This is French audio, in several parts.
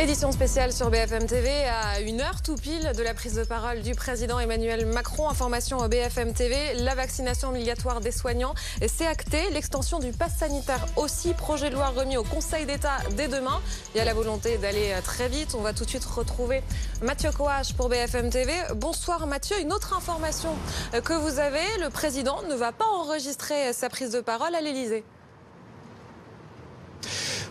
Édition spéciale sur BFM TV à une heure tout pile de la prise de parole du président Emmanuel Macron. Information au BFM TV, la vaccination obligatoire des soignants c'est acté. L'extension du pass sanitaire aussi. Projet de loi remis au Conseil d'État dès demain. Il y a la volonté d'aller très vite. On va tout de suite retrouver Mathieu Coache pour BFM TV. Bonsoir Mathieu. Une autre information que vous avez, le président ne va pas enregistrer sa prise de parole à l'Élysée.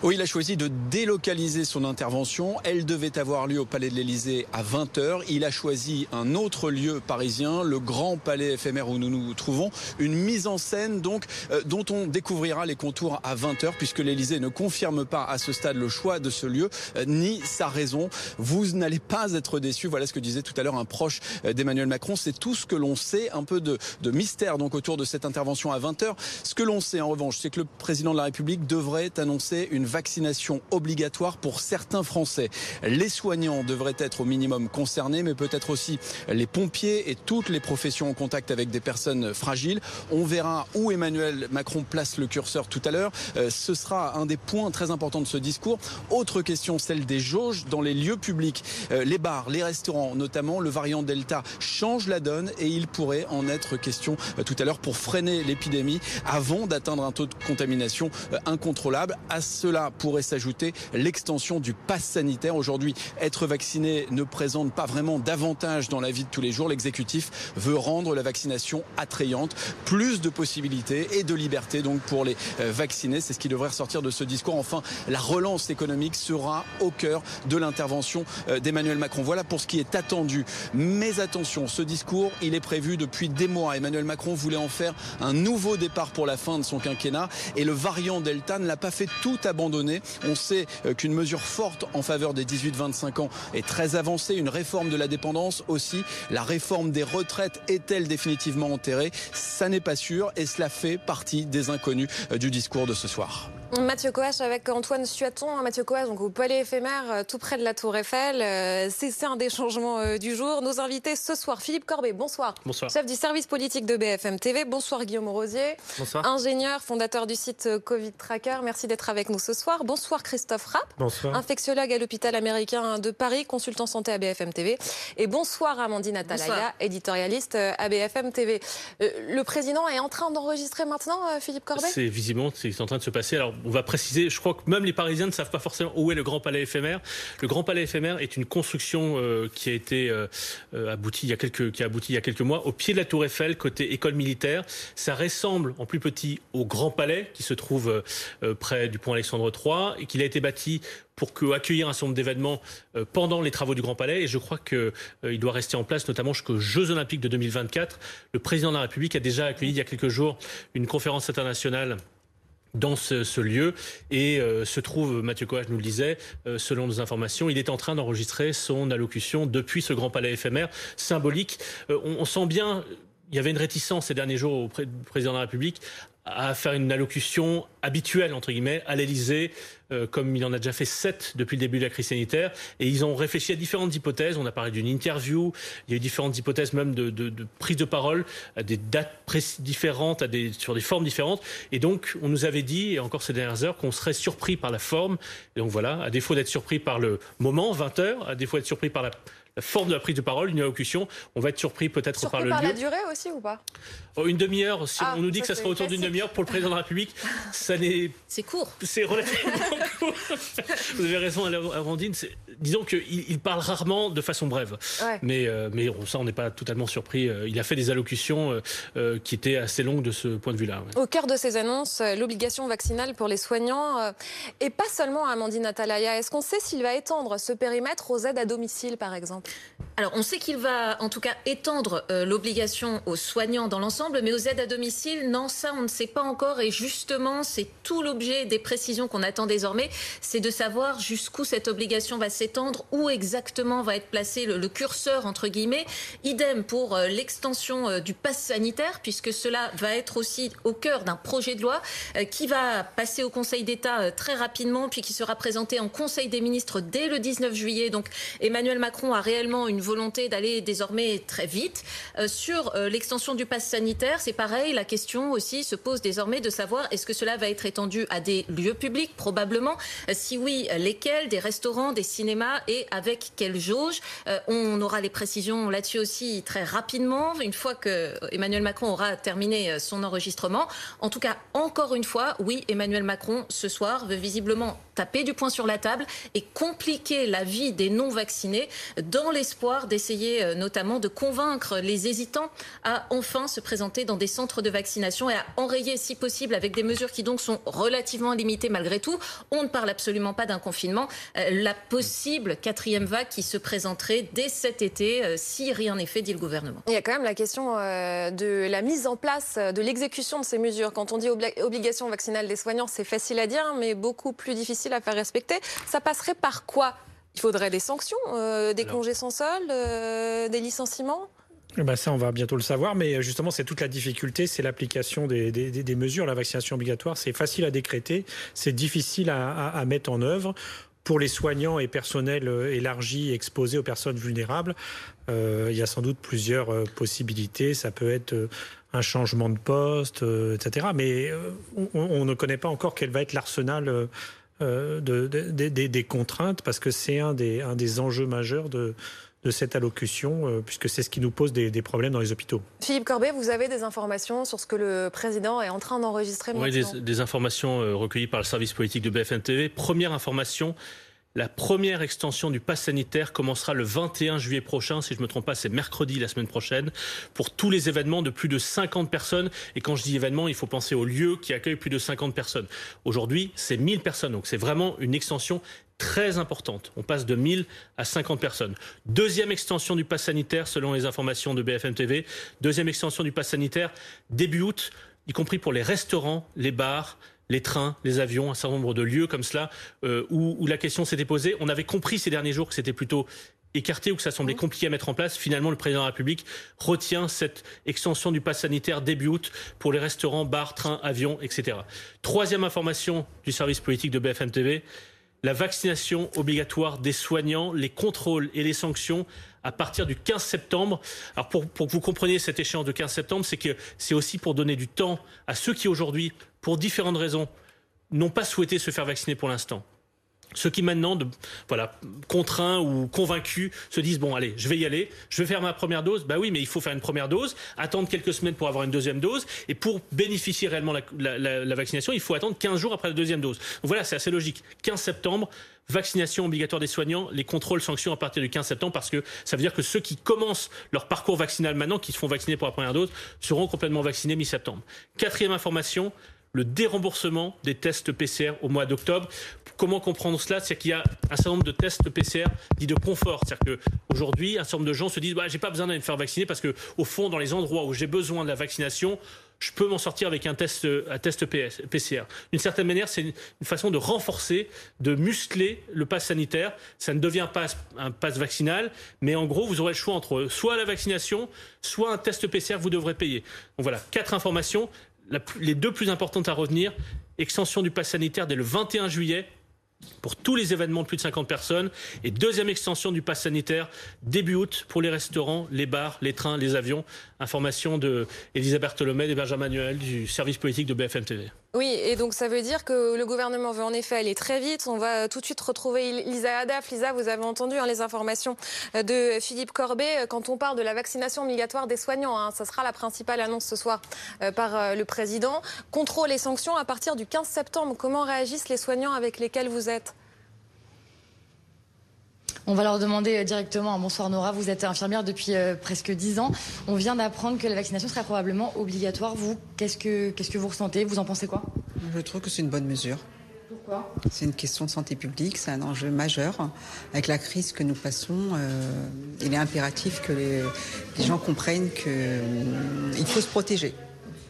Oui, il a choisi de délocaliser son intervention. Elle devait avoir lieu au Palais de l'Élysée à 20h. Il a choisi un autre lieu parisien, le Grand Palais éphémère où nous nous trouvons. Une mise en scène donc euh, dont on découvrira les contours à 20h puisque l'Élysée ne confirme pas à ce stade le choix de ce lieu euh, ni sa raison. Vous n'allez pas être déçus. Voilà ce que disait tout à l'heure un proche euh, d'Emmanuel Macron. C'est tout ce que l'on sait, un peu de, de mystère donc autour de cette intervention à 20h. Ce que l'on sait en revanche, c'est que le président de la République devrait annoncer une vaccination obligatoire pour certains Français. Les soignants devraient être au minimum concernés, mais peut-être aussi les pompiers et toutes les professions en contact avec des personnes fragiles. On verra où Emmanuel Macron place le curseur tout à l'heure. Euh, ce sera un des points très importants de ce discours. Autre question, celle des jauges dans les lieux publics. Euh, les bars, les restaurants, notamment le variant Delta, change la donne et il pourrait en être question euh, tout à l'heure pour freiner l'épidémie avant d'atteindre un taux de contamination incontrôlable. À cela pourrait s'ajouter l'extension du pass sanitaire. Aujourd'hui, être vacciné ne présente pas vraiment d'avantages dans la vie de tous les jours. L'exécutif veut rendre la vaccination attrayante, plus de possibilités et de liberté donc pour les euh, vaccinés. C'est ce qui devrait ressortir de ce discours. Enfin, la relance économique sera au cœur de l'intervention euh, d'Emmanuel Macron. Voilà pour ce qui est attendu. Mais attention, ce discours, il est prévu depuis des mois. Emmanuel Macron voulait en faire un nouveau départ pour la fin de son quinquennat et le variant Delta ne l'a pas fait tout abandonner on sait euh, qu'une mesure forte en faveur des 18-25 ans est très avancée. Une réforme de la dépendance aussi. La réforme des retraites est-elle définitivement enterrée? Ça n'est pas sûr et cela fait partie des inconnus euh, du discours de ce soir. Mathieu Coache avec Antoine Suaton. Mathieu Coache, donc au palais éphémère, euh, tout près de la Tour Eiffel. C'est un des changements du jour. Nos invités ce soir, Philippe Corbet, bonsoir. Bonsoir. Chef du service politique de BFM TV. Bonsoir Guillaume Rosier. Bonsoir. Ingénieur, fondateur du site Covid Tracker. Merci d'être avec nous ce soir. Bonsoir Christophe Rapp. Bonsoir. Infectiologue à l'hôpital américain de Paris, consultant santé à BFM TV. Et bonsoir Amandine Atalaya, éditorialiste à BFM TV. Le président est en train d'enregistrer maintenant, Philippe Corbet? C'est visiblement, c'est en train de se passer. Alors, on va préciser, je crois que même les Parisiens ne savent pas forcément où est le Grand Palais éphémère. Le Grand Palais éphémère est une construction euh, qui a été euh, euh, aboutie il y a quelques, qui a abouti il y a quelques mois au pied de la Tour Eiffel, côté école militaire. Ça ressemble en plus petit au Grand Palais qui se trouve près du pont Alexandre Et qu'il a été bâti pour accueillir un certain nombre d'événements pendant les travaux du Grand Palais. Et je crois qu'il il doit rester en place, notamment jusqu'aux Jeux Olympiques de 2024. Le président de la République a déjà accueilli il y a quelques jours une conférence internationale dans ce, lieu et euh, se trouve, Mathieu Coach nous le disait, euh, selon nos informations, il est en train d'enregistrer son allocution depuis ce grand palais éphémère symbolique. Euh, on, on, sent bien, il y avait une réticence ces derniers jours du président de la République à faire une allocution habituelle, entre guillemets, à l'Elysée, euh, comme il en a déjà fait sept depuis le début de la crise sanitaire. Et ils ont réfléchi à différentes hypothèses. On a parlé d'une interview, il y a eu différentes hypothèses même de, de, de prise de parole, à des dates différentes, à des, sur des formes différentes. Et donc, on nous avait dit, et encore ces dernières heures, qu'on serait surpris par la forme. Et donc voilà, à défaut d'être surpris par le moment, 20 heures, à défaut d'être surpris par la la forme de la prise de parole, une allocution. On va être surpris peut-être par le par lieu. la durée aussi ou pas? Une demi-heure. Si ah, on nous dit que ça sera autour d'une demi-heure pour le président de la République, ça n'est. C'est court. C'est relativement court. Vous avez raison, Amandine. Disons qu'il il parle rarement de façon brève. Ouais. Mais, euh, mais ça, on n'est pas totalement surpris. Euh, il a fait des allocutions euh, euh, qui étaient assez longues de ce point de vue-là. Ouais. Au cœur de ces annonces, l'obligation vaccinale pour les soignants. Euh, et pas seulement Amandine Atalaya. Est-ce qu'on sait s'il va étendre ce périmètre aux aides à domicile, par exemple? Alors, on sait qu'il va en tout cas étendre euh, l'obligation aux soignants dans l'ensemble, mais aux aides à domicile, non, ça, on ne sait pas encore. Et justement, c'est tout l'objet des précisions qu'on attend désormais, c'est de savoir jusqu'où cette obligation va s'étendre, où exactement va être placé le, curseur, entre guillemets. Idem pour euh, l'extension euh, du pass sanitaire, puisque cela va être aussi au cœur d'un projet de loi qui va passer au Conseil d'État très rapidement, puis qui sera présenté en Conseil des ministres dès le 19 juillet. Donc, Emmanuel Macron a réellement une volonté d'aller désormais très vite. Euh, sur euh, l'extension du pass sanitaire, c'est pareil, la question aussi se pose désormais de savoir est-ce que cela va être étendu à des lieux publics, probablement. Euh, si oui, lesquels? Des restaurants, des cinémas? Et avec quelle jauge? On aura les précisions là-dessus aussi très rapidement, une fois que Emmanuel Macron aura terminé son enregistrement. En tout cas, encore une fois, oui, Emmanuel Macron, ce soir, veut visiblement taper du poing sur la table et compliquer la vie des non-vaccinés dans l'espoir d'essayer euh, notamment de convaincre les hésitants à enfin se présenter dans des centres de vaccination et à enrayer si possible avec des mesures qui donc sont relativement limitées malgré tout. On ne parle absolument pas d'un confinement. Euh, la possible quatrième vague qui se présenterait dès cet été euh, si rien n'est fait, dit le gouvernement. Il y a quand même la question de la mise en place, de l'exécution de ces mesures. Quand on dit obligation vaccinale des soignants, c'est facile à dire, mais beaucoup plus difficile à faire respecter. Ça passerait par quoi? Il faudrait des sanctions, euh, des congés sans solde, euh, des licenciements? Eh ben ça, on va bientôt le savoir, mais euh, justement, c'est toute la difficulté, c'est l'application des, des, mesures. La vaccination obligatoire, c'est facile à décréter, c'est difficile à, à, mettre en œuvre. Pour les soignants et personnels élargis, exposés aux personnes vulnérables, euh, il y a sans doute plusieurs possibilités. Ça peut être un changement de poste, etc. Mais on, on, ne connaît pas encore quel va être l'arsenal euh, de, des contraintes parce que c'est un des, un des enjeux majeurs de, de cette allocution, euh, puisque c'est ce qui nous pose des, problèmes dans les hôpitaux. Philippe Corbet, vous avez des informations sur ce que le président est en train d'enregistrer Oui, des, des, informations euh, recueillies par le service politique de BFM TV. Première information, la première extension du pass sanitaire commencera le 21 juillet prochain, si je ne me trompe pas, c'est mercredi la semaine prochaine, pour tous les événements de plus de 50 personnes. Et quand je dis événements, il faut penser aux lieux qui accueillent plus de 50 personnes. Aujourd'hui, c'est 1000 personnes, donc c'est vraiment une extension très importante. On passe de 1000 à 50 personnes. Deuxième extension du pass sanitaire, selon les informations de BFM TV. Deuxième extension du pass sanitaire, début août, y compris pour les restaurants, les bars, les trains, les avions, un certain nombre de lieux comme cela euh, où, la question s'était posée. On avait compris ces derniers jours que c'était plutôt écarté ou que ça semblait compliqué à mettre en place. Finalement, le président de la République retient cette extension du pass sanitaire début août pour les restaurants, bars, trains, avions, etc. Troisième information du service politique de BFM TV la vaccination obligatoire des soignants, les contrôles et les sanctions à partir du 15 septembre. Alors pour, pour que vous compreniez cette échéance de 15 septembre, c'est que c'est aussi pour donner du temps à ceux qui aujourd'hui, pour différentes raisons, n'ont pas souhaité se faire vacciner pour l'instant. Ceux qui maintenant, voilà, contraints ou convaincus, se disent bon, allez, je vais y aller, je vais faire ma première dose. Bah oui, mais il faut faire une première dose, attendre quelques semaines pour avoir une deuxième dose, et pour bénéficier réellement la, la vaccination, il faut attendre 15 jours après la deuxième dose. Donc voilà, c'est assez logique. 15 septembre, vaccination obligatoire des soignants, les contrôles sanctions à partir du 15 septembre, parce que ça veut dire que ceux qui commencent leur parcours vaccinal maintenant, qui se font vacciner pour la première dose, seront complètement vaccinés mi-septembre. Quatrième information, le déremboursement des tests PCR au mois d'octobre. Comment comprendre cela? C'est qu'il y a un certain nombre de tests PCR dits de confort. C'est-à-dire qu'aujourd'hui, un certain nombre de gens se disent bah, j'ai pas besoin d'aller me faire vacciner parce que, au fond, dans les endroits où j'ai besoin de la vaccination, je peux m'en sortir avec un test, un test PCR. D'une certaine manière, c'est une façon de renforcer, de muscler le pass sanitaire. Ça ne devient pas un pass vaccinal, mais en gros, vous aurez le choix entre soit la vaccination, soit un test PCR vous devrez payer. Donc voilà, quatre informations les deux plus importantes à retenir, extension du pass sanitaire dès le 21 juillet pour tous les événements de plus de 50 personnes. Et deuxième extension du pass sanitaire début août pour les restaurants, les bars, les trains, les avions. Information de Elisabeth Tolomé et Benjamin Manuel du service politique de BFM TV. Oui, et donc ça veut dire que le gouvernement veut en effet aller très vite. On va tout de suite retrouver Lisa Haddaf. Lisa, vous avez entendu hein, les informations de Philippe Corbet. Quand on parle de la vaccination obligatoire des soignants, hein, ça sera la principale annonce ce soir euh, par euh, le président. Contrôle et sanctions à partir du 15 septembre. Comment réagissent les soignants avec lesquels vous êtes? On va leur demander euh, directement. Bonsoir Nora, vous êtes infirmière depuis euh, presque 10 ans. On vient d'apprendre que la vaccination serait probablement obligatoire. Vous, qu'est-ce que, qu'est-ce que vous ressentez? Vous en pensez quoi? Je trouve que c'est une bonne mesure. Pourquoi? C'est une question de santé publique, c'est un enjeu majeur. Avec la crise que nous passons, euh, il est impératif que les, les gens comprennent qu'il faut se protéger.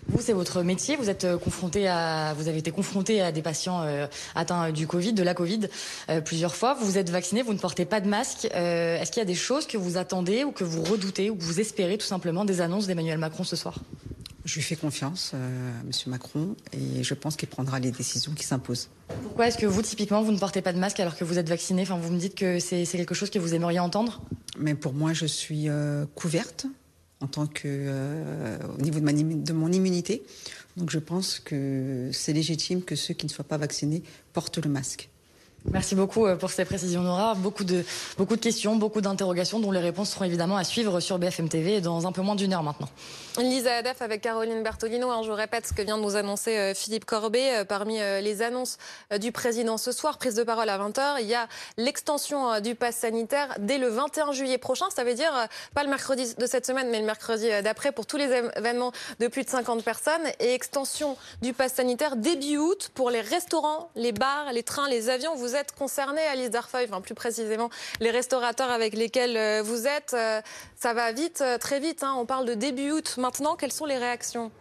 Vous, c'est votre métier. Vous êtes confronté à, vous avez été confronté à des patients euh, atteints du Covid, de la Covid, euh, plusieurs fois. Vous êtes vacciné, vous ne portez pas de masque. Euh, Est-ce qu'il y a des choses que vous attendez ou que vous redoutez ou que vous espérez tout simplement des annonces d'Emmanuel Macron ce soir? Je lui fais confiance, euh, Monsieur Macron, et je pense qu'il prendra les décisions qui s'imposent. Pourquoi est-ce que vous, typiquement, vous ne portez pas de masque alors que vous êtes vacciné? Enfin, vous me dites que c'est quelque chose que vous aimeriez entendre? Mais pour moi, je suis euh, couverte en tant que euh, au niveau de, mon immunité. Donc je pense que c'est légitime que ceux qui ne soient pas vaccinés portent le masque. Merci beaucoup euh, pour ces précisions, Nora. Beaucoup de, beaucoup de questions, beaucoup d'interrogations dont les réponses seront évidemment à suivre sur BFM TV dans un peu moins d'une heure maintenant. Lisa Adaf avec Caroline Bertolino. Je répète ce que vient de nous annoncer euh, Philippe Corbet. Euh, parmi les annonces du président ce soir, prise de parole à 20h, il y a l'extension du pass sanitaire dès le 21 juillet prochain. Ça veut dire pas le mercredi de cette semaine, mais le mercredi d'après pour tous les événements de plus de 50 personnes. Et extension du pass sanitaire début août pour les restaurants, les bars, les trains, les avions. Vous êtes concernés, Alice Darfeuille, plus précisément les restaurateurs avec lesquels euh, vous êtes. Euh, Ça va vite, euh, très vite. hein. On parle de début août maintenant. Quelles sont les réactions?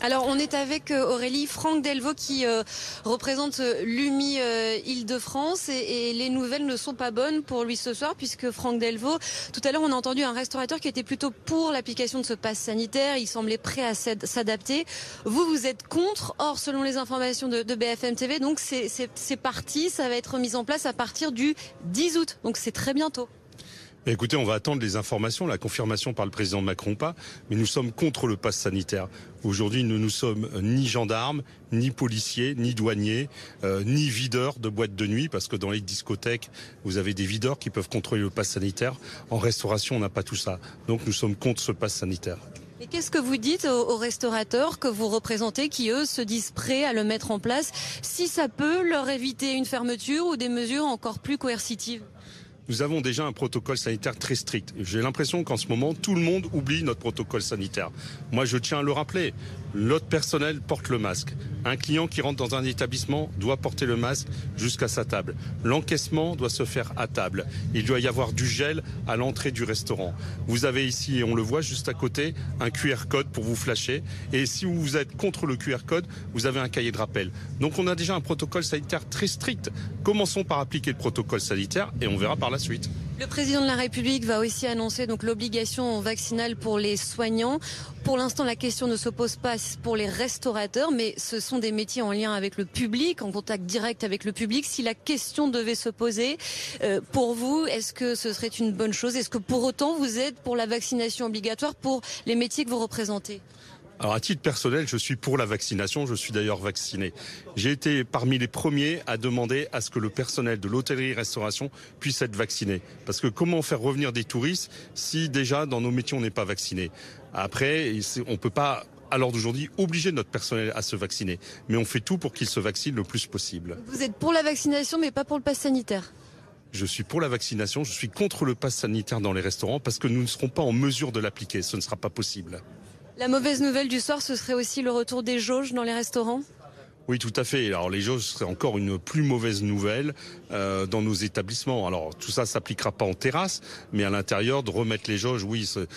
Alors on est avec euh, Aurélie Franck Delvaux qui euh, représente euh, l'UMI Île-de-France et, les nouvelles ne sont pas bonnes pour lui ce soir puisque Franck Delvaux, tout à l'heure on a entendu un restaurateur qui était plutôt pour l'application de ce pass sanitaire, il semblait prêt à s'ad- s'adapter. Vous, vous êtes contre, or selon les informations de, de BFM TV, donc c'est parti, ça va être mis en place à partir du 10 août, donc c'est très bientôt. Écoutez, on va attendre les informations, la confirmation par le président Macron pas, mais nous sommes contre le pass sanitaire. Aujourd'hui, nous ne sommes ni gendarmes, ni policiers, ni douaniers, euh, ni videurs de boîtes de nuit, parce que dans les discothèques, vous avez des videurs qui peuvent contrôler le pass sanitaire. En restauration, on n'a pas tout ça. Donc nous sommes contre ce pass sanitaire. Et qu'est-ce que vous dites aux, aux restaurateurs que vous représentez qui, eux, se disent prêts à le mettre en place si ça peut leur éviter une fermeture ou des mesures encore plus coercitives? Nous avons déjà un protocole sanitaire très strict. J'ai l'impression qu'en ce moment, tout le monde oublie notre protocole sanitaire. Moi, je tiens à le rappeler. L'autre personnel porte le masque. Un client qui rentre dans un établissement doit porter le masque jusqu'à sa table. L'encaissement doit se faire à table. Il doit y avoir du gel à l'entrée du restaurant. Vous avez ici, et on le voit juste à côté, un QR code pour vous flasher. Et si vous êtes contre le QR code, vous avez un cahier de rappel. Donc on a déjà un protocole sanitaire très strict. Commençons par appliquer le protocole sanitaire et on verra par la suite. Le président de la République va aussi annoncer donc l'obligation vaccinale pour les soignants. Pour l'instant, la question ne se pose pas pour les restaurateurs, mais ce sont des métiers en lien avec le public, en contact direct avec le public. Si la question devait se poser, euh, pour vous, est-ce que ce serait une bonne chose? Est-ce que pour autant vous êtes pour la vaccination obligatoire pour les métiers que vous représentez? Alors à titre personnel, je suis pour la vaccination, je suis d'ailleurs vacciné. J'ai été parmi les premiers à demander à ce que le personnel de l'hôtellerie-restauration puisse être vacciné. Parce que comment faire revenir des touristes si déjà dans nos métiers on n'est pas vacciné? Après, on ne peut pas à l'heure d'aujourd'hui obliger notre personnel à se vacciner. Mais on fait tout pour qu'il se vaccine le plus possible. Vous êtes pour la vaccination, mais pas pour le pass sanitaire? Je suis pour la vaccination, je suis contre le pass sanitaire dans les restaurants parce que nous ne serons pas en mesure de l'appliquer. Ce ne sera pas possible. La mauvaise nouvelle du soir, ce serait aussi le retour des jauges dans les restaurants? Oui, tout à fait. Alors les jauges seraient encore une plus mauvaise nouvelle euh, dans nos établissements. Alors tout ça s'appliquera pas en terrasse, mais à l'intérieur de remettre les jauges, oui. c'est-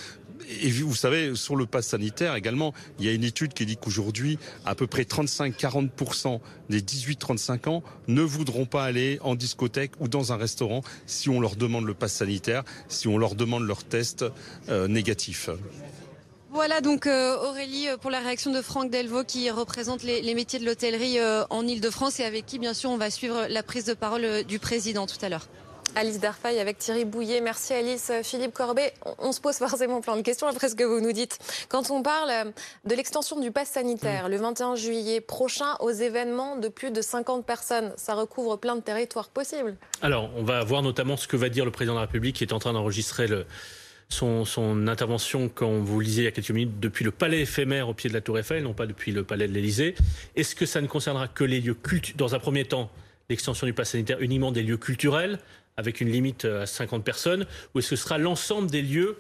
Et vous savez, sur le pass sanitaire également, il y a une étude qui dit qu'aujourd'hui, à peu près 35-40% des 18-35 ans ne voudront pas aller en discothèque ou dans un restaurant si on leur demande le pass sanitaire, si on leur demande leur test euh, négatif. Voilà donc euh, Aurélie euh, pour la réaction de Franck Delvaux qui représente les, les métiers de l'hôtellerie euh, en Ile-de-France et avec qui bien sûr on va suivre la prise de parole du président tout à l'heure. Alice Darfaille avec Thierry Bouillet. Merci Alice. Philippe Corbet, on- se pose forcément plein de questions après ce que vous nous dites. Quand on parle de l'extension du pass sanitaire le 21 juillet prochain aux événements de plus de 50 personnes, ça recouvre plein de territoires possibles? Alors, on va voir notamment ce que va dire le président de la République qui est en train d'enregistrer le- son, intervention, quand vous lisez il y a quelques minutes, depuis le palais éphémère au pied de la Tour Eiffel, non pas depuis le palais de l'Élysée. Est-ce que ça ne concernera que les lieux culturels Dans un premier temps, l'extension du pass sanitaire uniquement des lieux culturels, avec une limite à 50 personnes, ou est-ce que ce sera l'ensemble des lieux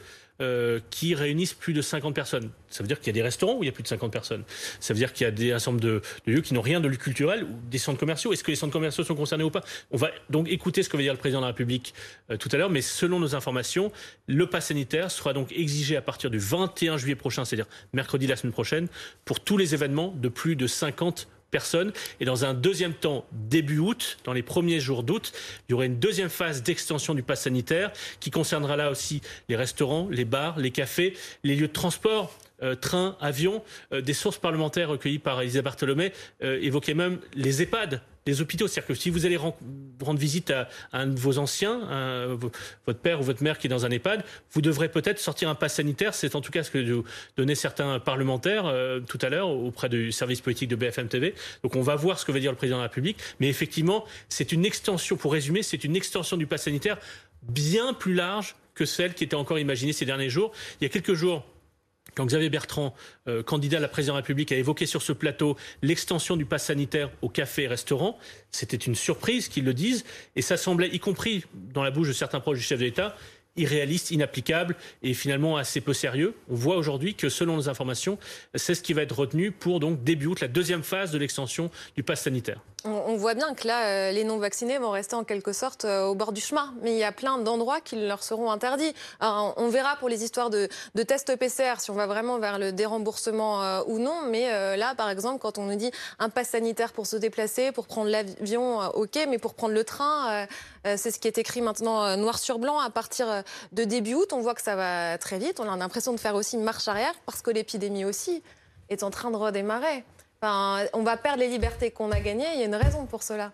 qui réunissent plus de 50 personnes. Ça veut dire qu'il y a des restaurants où il y a plus de 50 personnes. Ça veut dire qu'il y a des ensembles de, de lieux qui n'ont rien de culturel ou des centres commerciaux. Est-ce que les centres commerciaux sont concernés ou pas? On va donc écouter ce que va dire le président de la République euh, tout à l'heure, mais selon nos informations, le pass sanitaire sera donc exigé à partir du 21 juillet prochain, c'est-à-dire mercredi la semaine prochaine, pour tous les événements de plus de 50 personnes. Et dans un deuxième temps, début août, dans les premiers jours d'août, il y aura une deuxième phase d'extension du pass sanitaire qui concernera là aussi les restaurants, les bars, les cafés, les lieux de transport euh, trains, avions. Euh, des sources parlementaires recueillies par Elisabeth Bartholomé euh, évoquaient même les EHPAD, les hôpitaux. C'est-à-dire que si vous allez rendre visite à, un de vos anciens, votre père ou votre mère qui est dans un EHPAD, vous devrez peut-être sortir un pass sanitaire. C'est en tout cas ce que donnaient certains parlementaires tout à l'heure auprès du service politique de BFM TV. Donc on va voir ce que va dire le président de la République. Mais effectivement, c'est une extension, pour résumer, c'est une extension du pass sanitaire bien plus large que celle qui était encore imaginée ces derniers jours. Il y a quelques jours, quand Xavier Bertrand, euh, candidat à la présidence de la République, a évoqué sur ce plateau l'extension du pass sanitaire aux cafés et restaurants, c'était une surprise qu'ils le disent, et ça semblait, y compris dans la bouche de certains proches du chef de l'État, irréaliste, inapplicable et finalement assez peu sérieux. On voit aujourd'hui que selon nos informations, c'est ce qui va être retenu pour donc début août, la deuxième phase de l'extension du pass sanitaire. On, voit bien que là, euh, les non-vaccinés vont rester en quelque sorte euh, au bord du chemin. Mais il y a plein d'endroits qui leur seront interdits. on verra pour les histoires de, tests PCR si on va vraiment vers le déremboursement euh, ou non. Mais là, par exemple, quand on nous dit un pass sanitaire pour se déplacer, pour prendre l'avion, ok, mais pour prendre le train, c'est ce qui est écrit maintenant noir sur blanc à partir de début août. On voit que ça va très vite. On a l'impression de faire aussi une marche arrière parce que l'épidémie aussi est en train de redémarrer on va perdre les libertés qu'on a gagnées. Il y a une raison pour cela.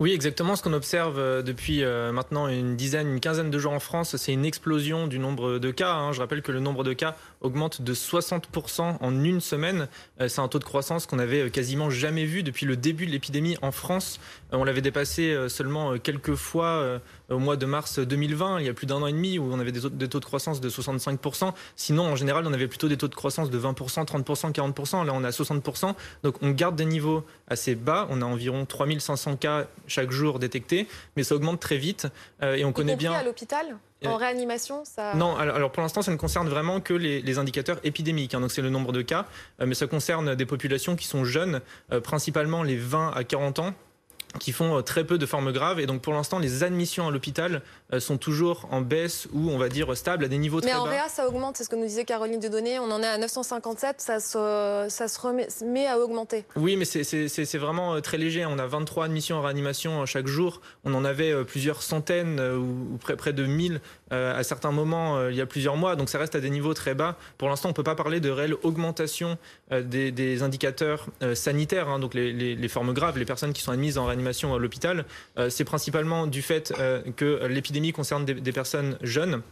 Oui, exactement. Ce qu'on observe euh, depuis euh, maintenant une dizaine, une quinzaine de jours en France, c'est une explosion du nombre de cas. Hein. Je rappelle que le nombre de cas augmente de 60% en une semaine. Euh, c'est un taux de croissance qu'on avait quasiment jamais vu depuis le début de l'épidémie en France. On l'avait dépassé seulement quelques fois au mois de mars 2020, il y a plus d'un an et demi, où on avait des taux, de croissance de 65%. Sinon, en général, on avait plutôt des taux de croissance de 20%, 30%, 40%. Là, on est à 60%. Donc, on garde des niveaux assez bas. On a environ 3500 cas chaque jour détectés, mais ça augmente très vite. Euh, et on connaît bien. à l'hôpital? En euh, réanimation ça... Non, alors, pour l'instant, ça ne concerne vraiment que les, indicateurs épidémiques. Hein. donc c'est le nombre de cas, euh, mais ça concerne des populations qui sont jeunes, principalement les 20 à 40 ans qui font euh, très peu de formes graves. Et donc pour l'instant, les admissions à l'hôpital euh, sont toujours en baisse ou on va dire stables à des niveaux très bas. Mais en réa, ça augmente, c'est ce que nous disait Caroline Dudonné. On en est à 957, ça se, ça se remet à augmenter. Oui, mais c'est vraiment euh, très léger. On a 23 admissions en réanimation chaque jour. On en avait plusieurs centaines ou, près, près de 1000 à certains moments il y a plusieurs mois. Donc ça reste à des niveaux très bas. Pour l'instant, on ne peut pas parler de réelle augmentation des, indicateurs sanitaires, hein. donc les, formes graves, les personnes qui sont admises en réanimation à l'hôpital, euh, c'est principalement du fait euh, que l'épidémie concerne des personnes jeunes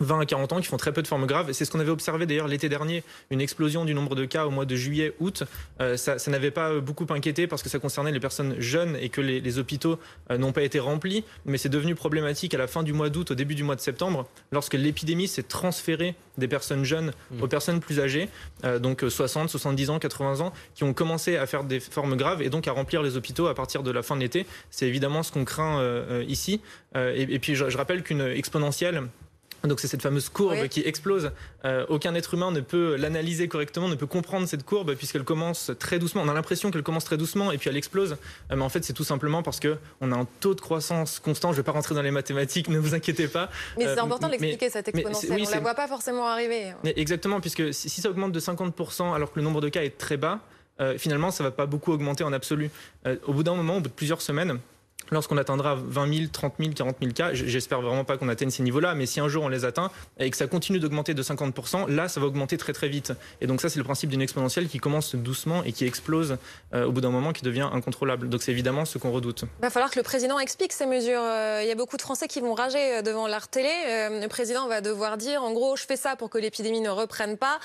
20 à 40 ans qui font très peu de formes graves. C'est ce qu'on avait observé d'ailleurs l'été dernier, une explosion du nombre de cas au mois de juillet, août. Euh, ça, n'avait pas beaucoup inquiété parce que ça concernait les personnes jeunes et que les, hôpitaux euh, n'ont pas été remplis. Mais c'est devenu problématique à la fin du mois d'août, au début du mois de septembre, lorsque l'épidémie s'est transférée des personnes jeunes mmh. aux personnes plus âgées, euh, donc 60, 70 ans, 80 ans, qui ont commencé à faire des formes graves et donc à remplir les hôpitaux à partir de la fin de l'été. C'est évidemment ce qu'on craint ici. Et, puis je rappelle qu'une exponentielle donc c'est cette fameuse courbe qui explose. Euh, aucun être humain ne peut l'analyser correctement, ne peut comprendre cette courbe puisqu'elle commence très doucement. On a l'impression qu'elle commence très doucement et puis elle explose. Euh, mais en fait c'est tout simplement parce que on a un taux de croissance constant. Je ne vais pas rentrer dans les mathématiques, ne vous inquiétez pas. Mais c'est euh, important l'expliquer cette exponentielle. on ne la voit pas forcément arriver. Exactement, puisque si, ça augmente de 50% alors que le nombre de cas est très bas, finalement ça ne va pas beaucoup augmenter en absolu. au bout d'un moment, au bout de plusieurs semaines, lorsqu'on atteindra 20 000, 30 000, 40 000 cas, j'espère vraiment pas qu'on atteigne ces niveaux-là, mais si un jour on les atteint et que ça continue d'augmenter de 50%, là, ça va augmenter très très vite. Et donc ça, c'est le principe d'une exponentielle qui commence doucement et qui explose euh, au bout d'un moment, qui devient incontrôlable. Donc c'est évidemment ce qu'on redoute. Il va falloir que le président explique ces mesures. Euh, il y a beaucoup de Français qui vont rager euh, devant leur télé. le président va devoir dire, en gros, je fais ça pour que l'épidémie ne reprenne pas.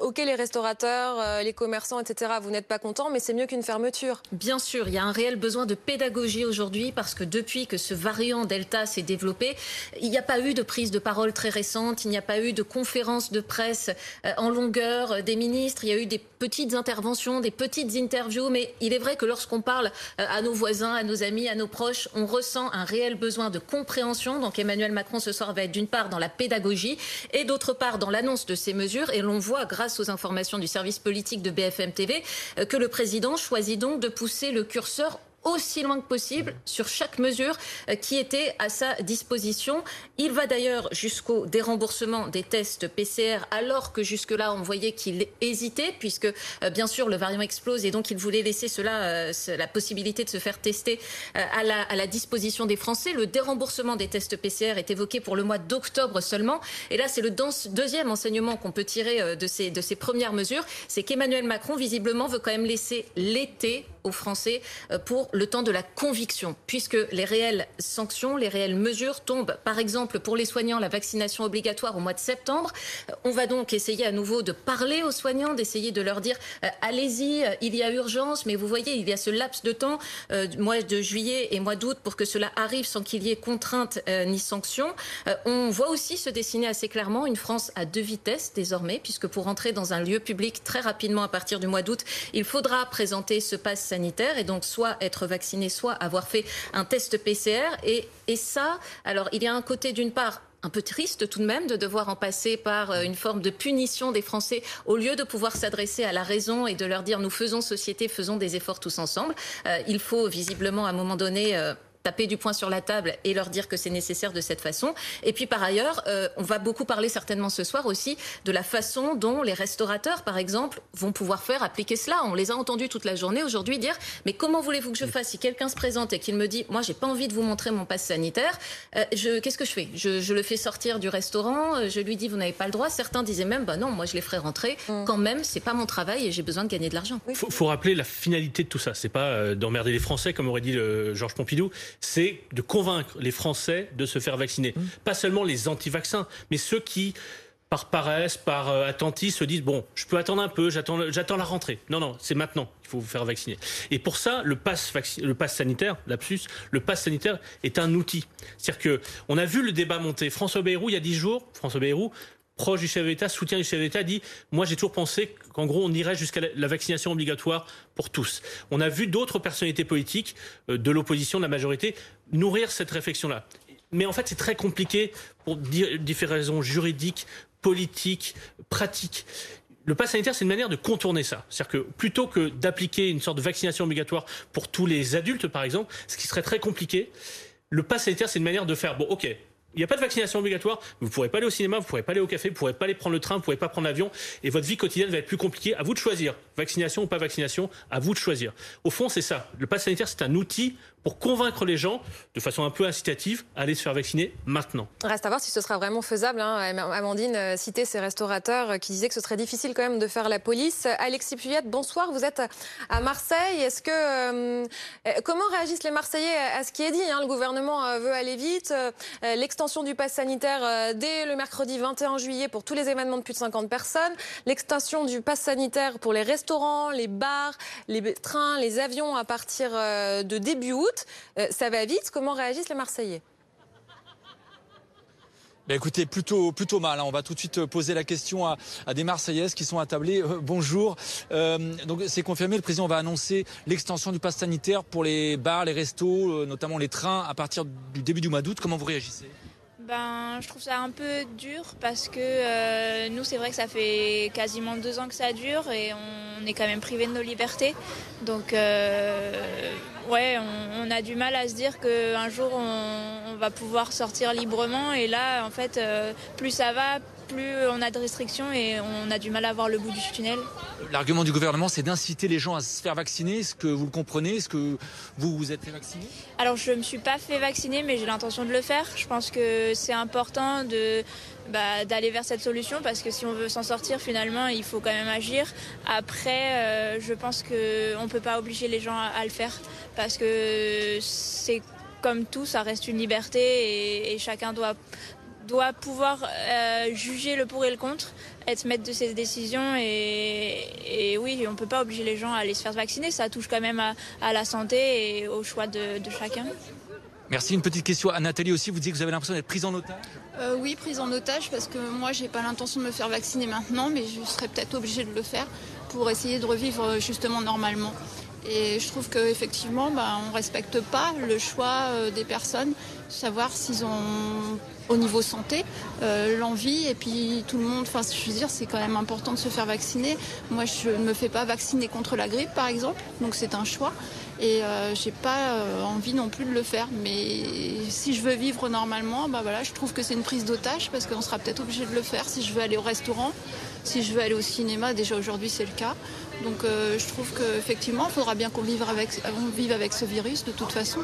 ok, les restaurateurs, les commerçants, etc., vous n'êtes pas contents, mais c'est mieux qu'une fermeture. Bien sûr, il y a un réel besoin de pédagogie aujourd'hui parce que depuis que ce variant Delta s'est développé, il n'y a pas eu de prise de parole très récente, il n'y a pas eu de conférence de presse euh, en longueur euh, des ministres, il y a eu des petites interventions, des petites interviews, mais il est vrai que lorsqu'on parle euh, à nos voisins, à nos amis, à nos proches, on ressent un réel besoin de compréhension. Donc Emmanuel Macron ce soir va être d'une part dans la pédagogie et d'autre part dans l'annonce de ces mesures. Et l'on voit, grâce aux informations du service politique de BFM TV, que le président choisit donc de pousser le curseur aussi loin que possible sur chaque mesure euh, qui était à sa disposition. Il va d'ailleurs jusqu'au déremboursement des tests PCR alors que jusque-là on voyait qu'il hésitait puisque euh, bien sûr le variant explose et donc il voulait laisser cela, euh, la possibilité de se faire tester à la, disposition des Français. Le déremboursement des tests PCR est évoqué pour le mois d'octobre seulement. Et là c'est le deuxième enseignement qu'on peut tirer de ces, de ces premières mesures, c'est qu'Emmanuel Macron visiblement veut quand même laisser l'été aux Français pour le temps de la conviction, puisque les réelles sanctions, les réelles mesures tombent, par exemple pour les soignants, la vaccination obligatoire au mois de septembre. Euh, on va donc essayer à nouveau de parler aux soignants, d'essayer de leur dire euh, allez-y, euh, il y a urgence, mais vous voyez, il y a ce laps de temps, mois de juillet et mois d'août, pour que cela arrive sans qu'il y ait contrainte ni sanction. on voit aussi se dessiner assez clairement une France à deux vitesses désormais, puisque pour entrer dans un lieu public très rapidement à partir du mois d'août, il faudra présenter ce passe et donc soit être vacciné, soit avoir fait un test PCR. Et, et ça, alors il y a un côté d'une part un peu triste tout de même de devoir en passer par euh, une forme de punition des Français au lieu de pouvoir s'adresser à la raison et de leur dire nous faisons société, faisons des efforts tous ensemble. Euh, il faut visiblement à un moment donné euh, taper du poing sur la table et leur dire que c'est nécessaire de cette façon. Et puis par ailleurs, euh, on va beaucoup parler certainement ce soir aussi de la façon dont les restaurateurs, par exemple, vont pouvoir faire appliquer cela. On les a entendus toute la journée aujourd'hui dire mais comment voulez-vous que je fasse si quelqu'un se présente et qu'il me dit moi j'ai pas envie de vous montrer mon passe sanitaire, euh, je qu'est-ce que je fais? Je, je, le fais sortir du restaurant, euh, je lui dis vous n'avez pas le droit. Certains disaient même bah non moi je les ferai rentrer. Mm. Quand même c'est pas mon travail et j'ai besoin de gagner de l'argent. Il faut, faut, rappeler la finalité de tout ça. C'est pas d'emmerder les Français comme aurait dit le Georges Pompidou c'est de convaincre les Français de se faire vacciner. Mmh. Pas seulement les anti-vaccins, mais ceux qui par paresse, par euh, attentisme, se disent bon, je peux attendre un peu, j'attends, j'attends la rentrée. Non, non, c'est maintenant qu'il faut vous faire vacciner. Et pour ça, le pass, le pass sanitaire, lapsus, le pass sanitaire est un outil. C'est-à-dire que on a vu le débat monter. François Bayrou, il y a dix jours, François Bayrou, proche du chef d'État, soutien du chef d'État, dit Moi, j'ai toujours pensé qu'en gros, on irait jusqu'à la vaccination obligatoire pour tous. On a vu d'autres personnalités politiques euh, de l'opposition, de la majorité, nourrir cette réflexion-là. Mais en fait, c'est très compliqué pour différentes raisons juridiques, politiques, pratiques. Le pass sanitaire, c'est une manière de contourner ça. C'est-à-dire que plutôt que d'appliquer une sorte de vaccination obligatoire pour tous les adultes, par exemple, ce qui serait très compliqué, le pass sanitaire, c'est une manière de faire, bon, ok, il n'y a pas de vaccination obligatoire. Vous ne pourrez pas aller au cinéma, vous ne pourrez pas aller au café, vous ne pourrez pas aller prendre le train, vous ne pourrez pas prendre l'avion. Et votre vie quotidienne va être plus compliquée. À vous de choisir. Vaccination ou pas vaccination, à vous de choisir. Au fond, c'est ça. Le pass sanitaire, c'est un outil pour convaincre les gens, de façon un peu incitative, à aller se faire vacciner maintenant. Reste à voir si ce sera vraiment faisable. Hein. Amandine euh, citait ces restaurateurs euh, qui disaient que ce serait difficile quand même de faire la police. Alexis Puyette, bonsoir. Vous êtes à Marseille. Est-ce que euh, comment réagissent les Marseillais à ce qui est dit hein? Le gouvernement veut aller vite. L'extension du pass sanitaire dès le mercredi 21 juillet pour tous les événements de plus de 50 personnes. L'extension du pass sanitaire pour les restaurants, les bars, les trains, les avions à partir de début août. Euh, ça va vite. Comment réagissent les Marseillais? Bah, écoutez, plutôt, plutôt mal. Hein. On va tout de suite euh, poser la question à, des Marseillaises qui sont attablées. Euh, bonjour. donc c'est confirmé, le président va annoncer l'extension du pass sanitaire pour les bars, les restos, notamment les trains, à partir du début du mois d'août. Comment vous réagissez? Ben, je trouve ça un peu dur parce que nous, c'est vrai que ça fait quasiment deux ans que ça dure et on est quand même privé de nos libertés. Donc, ouais, on, a du mal à se dire qu'un jour on, va pouvoir sortir librement. Et là, en fait, euh, plus ça va, plus on a de restrictions et on a du mal à voir le bout du tunnel. L'argument du gouvernement, c'est d'inciter les gens à se faire vacciner. Est-ce que vous le comprenez? Est-ce que vous vous êtes fait vacciner? Alors, je ne me suis pas fait vacciner, mais j'ai l'intention de le faire. Je pense que c'est important de bah, d'aller vers cette solution parce que si on veut s'en sortir finalement il faut quand même agir. Après euh, je pense qu'on ne peut pas obliger les gens à, le faire parce que c'est comme tout, ça reste une liberté et, chacun doit doit pouvoir juger le pour et le contre, être maître de ses décisions et, oui, on ne peut pas obliger les gens à aller se faire vacciner. Ça touche quand même à, la santé et au choix de, de chacun. Merci. Une petite question à Nathalie aussi. Vous dites que vous avez l'impression d'être prise en otage euh, Oui, prise en otage parce que moi, j'ai pas l'intention de me faire vacciner maintenant, mais je serais peut-être obligée de le faire pour essayer de revivre euh, justement normalement. Et je trouve qu'effectivement, bah, on ne respecte pas le choix euh, des personnes, savoir s'ils ont au niveau santé, l'envie et puis tout le monde, enfin je veux dire c'est quand même important de se faire vacciner. Moi je ne me fais pas vacciner contre la grippe par exemple, donc c'est un choix et euh, j'ai pas euh, envie non plus de le faire. Mais si je veux vivre normalement, bah voilà, je trouve que c'est une prise d'otage parce qu'on sera peut-être obligé de le faire si je veux aller au restaurant, si je veux aller au cinéma. Déjà aujourd'hui c'est le cas. Donc euh, je trouve qu'effectivement il faudra bien qu'on vive avec, vive avec ce virus de toute façon.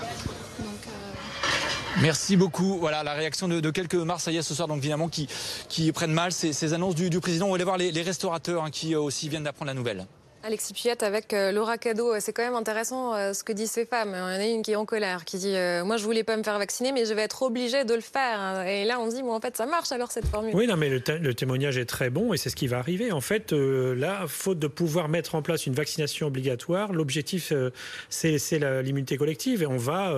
Merci beaucoup. Voilà la réaction de, quelques Marseillais ce soir, donc évidemment qui, prennent mal ces, annonces du, président. On va aller voir les, restaurateurs hein, qui aussi viennent d'apprendre la nouvelle. Alexis Puyette avec euh, Laura Cadeau. C'est quand même intéressant euh, ce que disent ces femmes. Il y en a une qui est en colère, qui dit euh, Moi, je voulais pas me faire vacciner, mais je vais être obligée de le faire. Et là, on dit Bon, en fait, ça marche alors cette formule. Oui, non, mais le, témoignage est très bon et c'est ce qui va arriver. En fait, là, faute de pouvoir mettre en place une vaccination obligatoire, l'objectif, c'est l'immunité collective et on va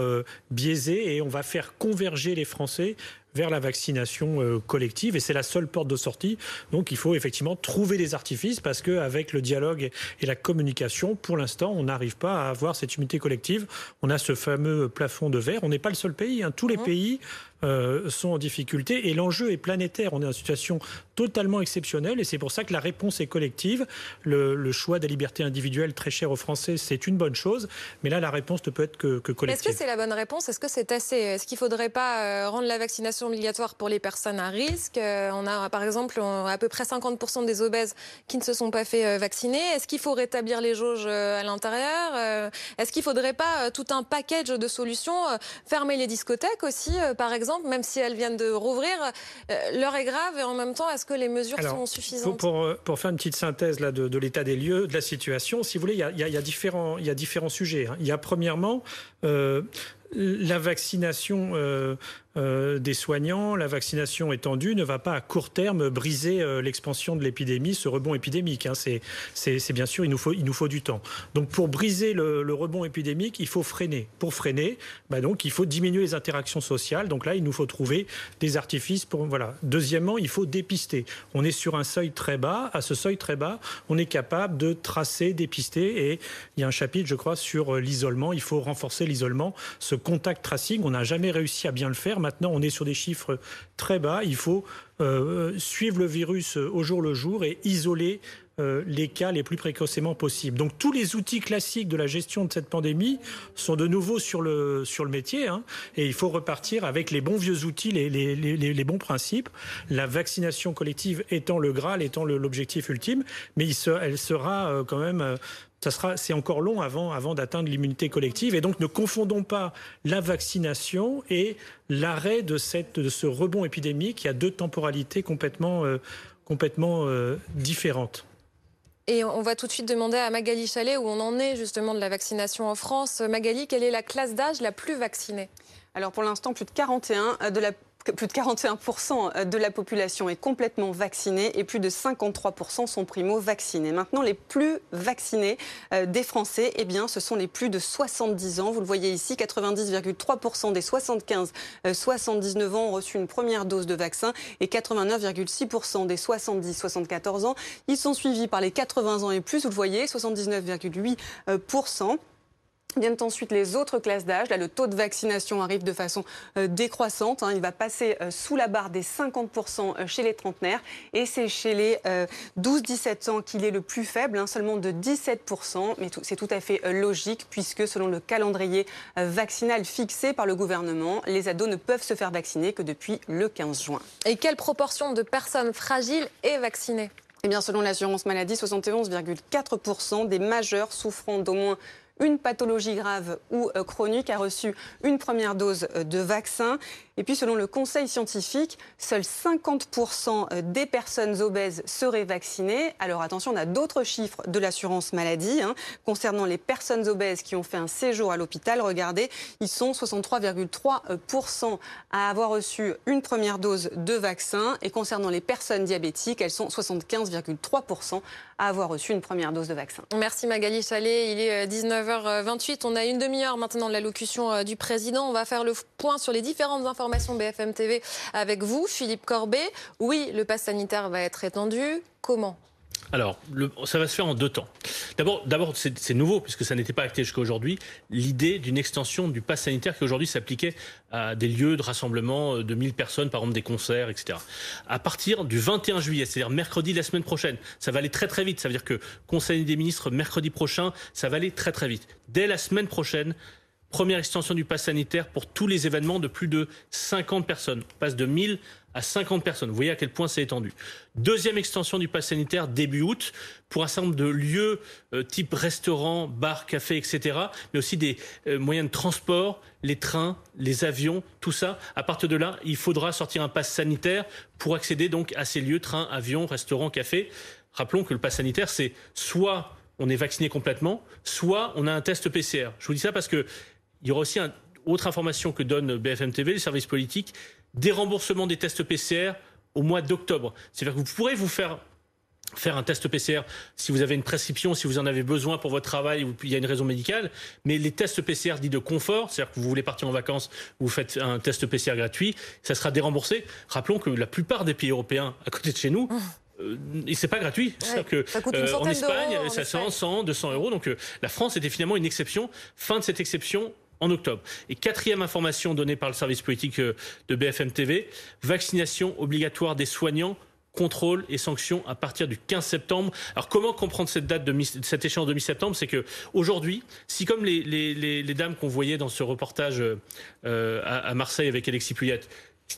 biaiser et on va faire converger les Français vers la vaccination euh, collective et c'est la seule porte de sortie. Donc il faut effectivement trouver des artifices parce qu'avec le dialogue et la communication, pour l'instant, on n'arrive pas à avoir cette unité collective. On a ce fameux plafond de verre. On n'est pas le seul pays. Hein. Tous les mmh. pays euh, sont en difficulté et l'enjeu est planétaire. On est dans une situation totalement exceptionnelle et c'est pour ça que la réponse est collective. Le, choix des libertés individuelles très cher aux Français, c'est une bonne chose, mais là la réponse ne peut être que, que collective. Est-ce que c'est la bonne réponse? Est-ce que c'est assez? Est-ce qu'il ne faudrait pas euh, rendre la vaccination obligatoire pour les personnes à risque? Euh, On a par exemple à peu près 50% des obèses qui ne se sont pas fait vacciner. Est-ce qu'il faut rétablir les jauges à l'intérieur? Est-ce qu'il ne faudrait pas tout un package de solutions Fermer les discothèques aussi, par exemple même si elles viennent de rouvrir, euh, l'heure est grave et en même temps, est-ce que les mesures sont suffisantes pour, euh, pour, faire une petite synthèse là, de, l'état des lieux, de la situation, si vous voulez, il y a, différents, il y a différents sujets. Hein. Il y a premièrement euh, la vaccination euh, des soignants, la vaccination étendue ne va pas à court terme briser euh, l'expansion de l'épidémie, ce rebond épidémique. Hein. C'est bien sûr, il nous, faut, du temps. Donc pour briser le, rebond épidémique, il faut freiner. Pour freiner, bah donc il faut diminuer les interactions sociales. Donc là, il nous faut trouver des artifices voilà. Deuxièmement, il faut dépister. On est sur un seuil très bas. À ce seuil très bas, on est capable de tracer, dépister. Et il y a un chapitre, je crois, sur euh, l'isolement. Il faut renforcer l'isolement, ce contact tracing. On n'a jamais réussi à bien le faire. Maintenant, on est sur des chiffres très bas. Il faut euh, suivre le virus au jour le jour et isoler euh, les cas les plus précocement possible. Donc tous les outils classiques de la gestion de cette pandémie sont de nouveau sur le, sur le métier hein, et il faut repartir avec les bons vieux outils, les, les, les, bons principes. La vaccination collective étant le Graal, étant l'objectif ultime, mais elle sera euh, quand même ça sera, c'est encore long avant, avant d'atteindre l'immunité collective. Et donc, ne confondons pas la vaccination et l'arrêt de, cette, de ce rebond épidémique. qui a deux temporalités complètement, euh, complètement euh, différentes. Et on va tout de suite demander à Magali Chalet où on en est justement de la vaccination en France. Magali, quelle est la classe d'âge la plus vaccinée? Alors pour l'instant, plus de 41 euh, de la plus de 41% de la population est complètement vaccinée et plus de 53% sont primo-vaccinés. Maintenant, les plus vaccinés euh, des Français, eh bien, ce sont les plus de 70 ans. Vous le voyez ici, 90,3% des 75-79 euh, ans ont reçu une première dose de vaccin et 89,6% des 70-74 ans. Ils sont suivis par les 80 ans et plus, vous le voyez, 79,8%. Viennent ensuite les autres classes d'âge. Là, le taux de vaccination arrive de façon euh, décroissante. Hein. Il va passer euh, sous la barre des 50% euh, chez les trentenaires. Et c'est chez les 12-17 ans qu'il est le plus faible, hein, seulement de 17%. Mais c'est tout à fait logique puisque selon le calendrier vaccinal fixé par le gouvernement, les ados ne peuvent se faire vacciner que depuis le 15 juin. Et quelle proportion de personnes fragiles est vaccinée? Eh bien, selon l'assurance maladie, 71,4% des majeurs souffrant d'au moins une pathologie grave ou chronique a reçu une première dose de vaccin. Et puis, selon le Conseil scientifique, seuls 50% des personnes obèses seraient vaccinées. Alors, attention, on a d'autres chiffres de l'assurance maladie. Hein. Concernant les personnes obèses qui ont fait un séjour à l'hôpital, regardez, ils sont 63,3% à avoir reçu une première dose de vaccin. Et concernant les personnes diabétiques, elles sont 75,3% à avoir reçu une première dose de vaccin. Merci Magali Chalet. Il est 19h28. On a une demi-heure maintenant de l'allocution euh, du président. On va faire le point sur les différentes informations BFM TV avec vous, Philippe Corbet. Oui, le pass sanitaire va être étendu. Comment? Alors, ça va se faire en deux temps. D'abord, c'est nouveau, puisque ça n'était pas acté jusqu'à aujourd'hui, l'idée d'une extension du pass sanitaire qui aujourd'hui s'appliquait à des lieux de rassemblement de 1000 personnes, par exemple des concerts, etc. À partir du 21 juillet, c'est-à-dire mercredi la semaine prochaine, ça va aller très très vite. Ça veut dire que Conseil des ministres mercredi prochain, ça va aller très très vite. Dès la semaine prochaine, première extension du pass sanitaire pour tous les événements de plus de 50 personnes. On passe de 1000 à 50 personnes. Vous voyez à quel point c'est étendu. Deuxième extension du pass sanitaire début août pour un certain nombre de lieux euh, type restaurants, bars, cafés, etc. Mais aussi des euh, moyens de transport, les trains, les avions, tout ça. À partir de là, il faudra sortir un pass sanitaire pour accéder donc à ces lieux, trains, avions, restaurants, cafés. Rappelons que le pass sanitaire, c'est soit on est vacciné complètement, soit on a un test PCR. Je vous dis ça parce que il y aura aussi une autre information que donne BFM TV, le service politique, des remboursements des tests PCR au mois d'octobre. C'est-à-dire que vous pourrez vous faire faire un test PCR si vous avez une prescription, si vous en avez besoin pour votre travail ou il y a une raison médicale. Mais les tests PCR dits de confort, c'est-à-dire que vous voulez partir en vacances, vous faites un test PCR gratuit, ça sera déremboursé. Rappelons que la plupart des pays européens à côté de chez nous, euh, et c'est pas gratuit. C'est-à-dire que euh, en Espagne, ça sent 100, 200 euros. Donc euh, la France était finalement une exception. Fin de cette exception, en octobre. Et quatrième information donnée par le service politique euh, de BFM TV, vaccination obligatoire des soignants contrôle et sanctions à partir du 15 septembre. Alors comment comprendre cette date de cette échéance de mi-septembre? C'est que aujourd'hui, si comme les, les, les, dames qu'on voyait dans ce reportage euh, à, à, Marseille avec Alexis Puyat,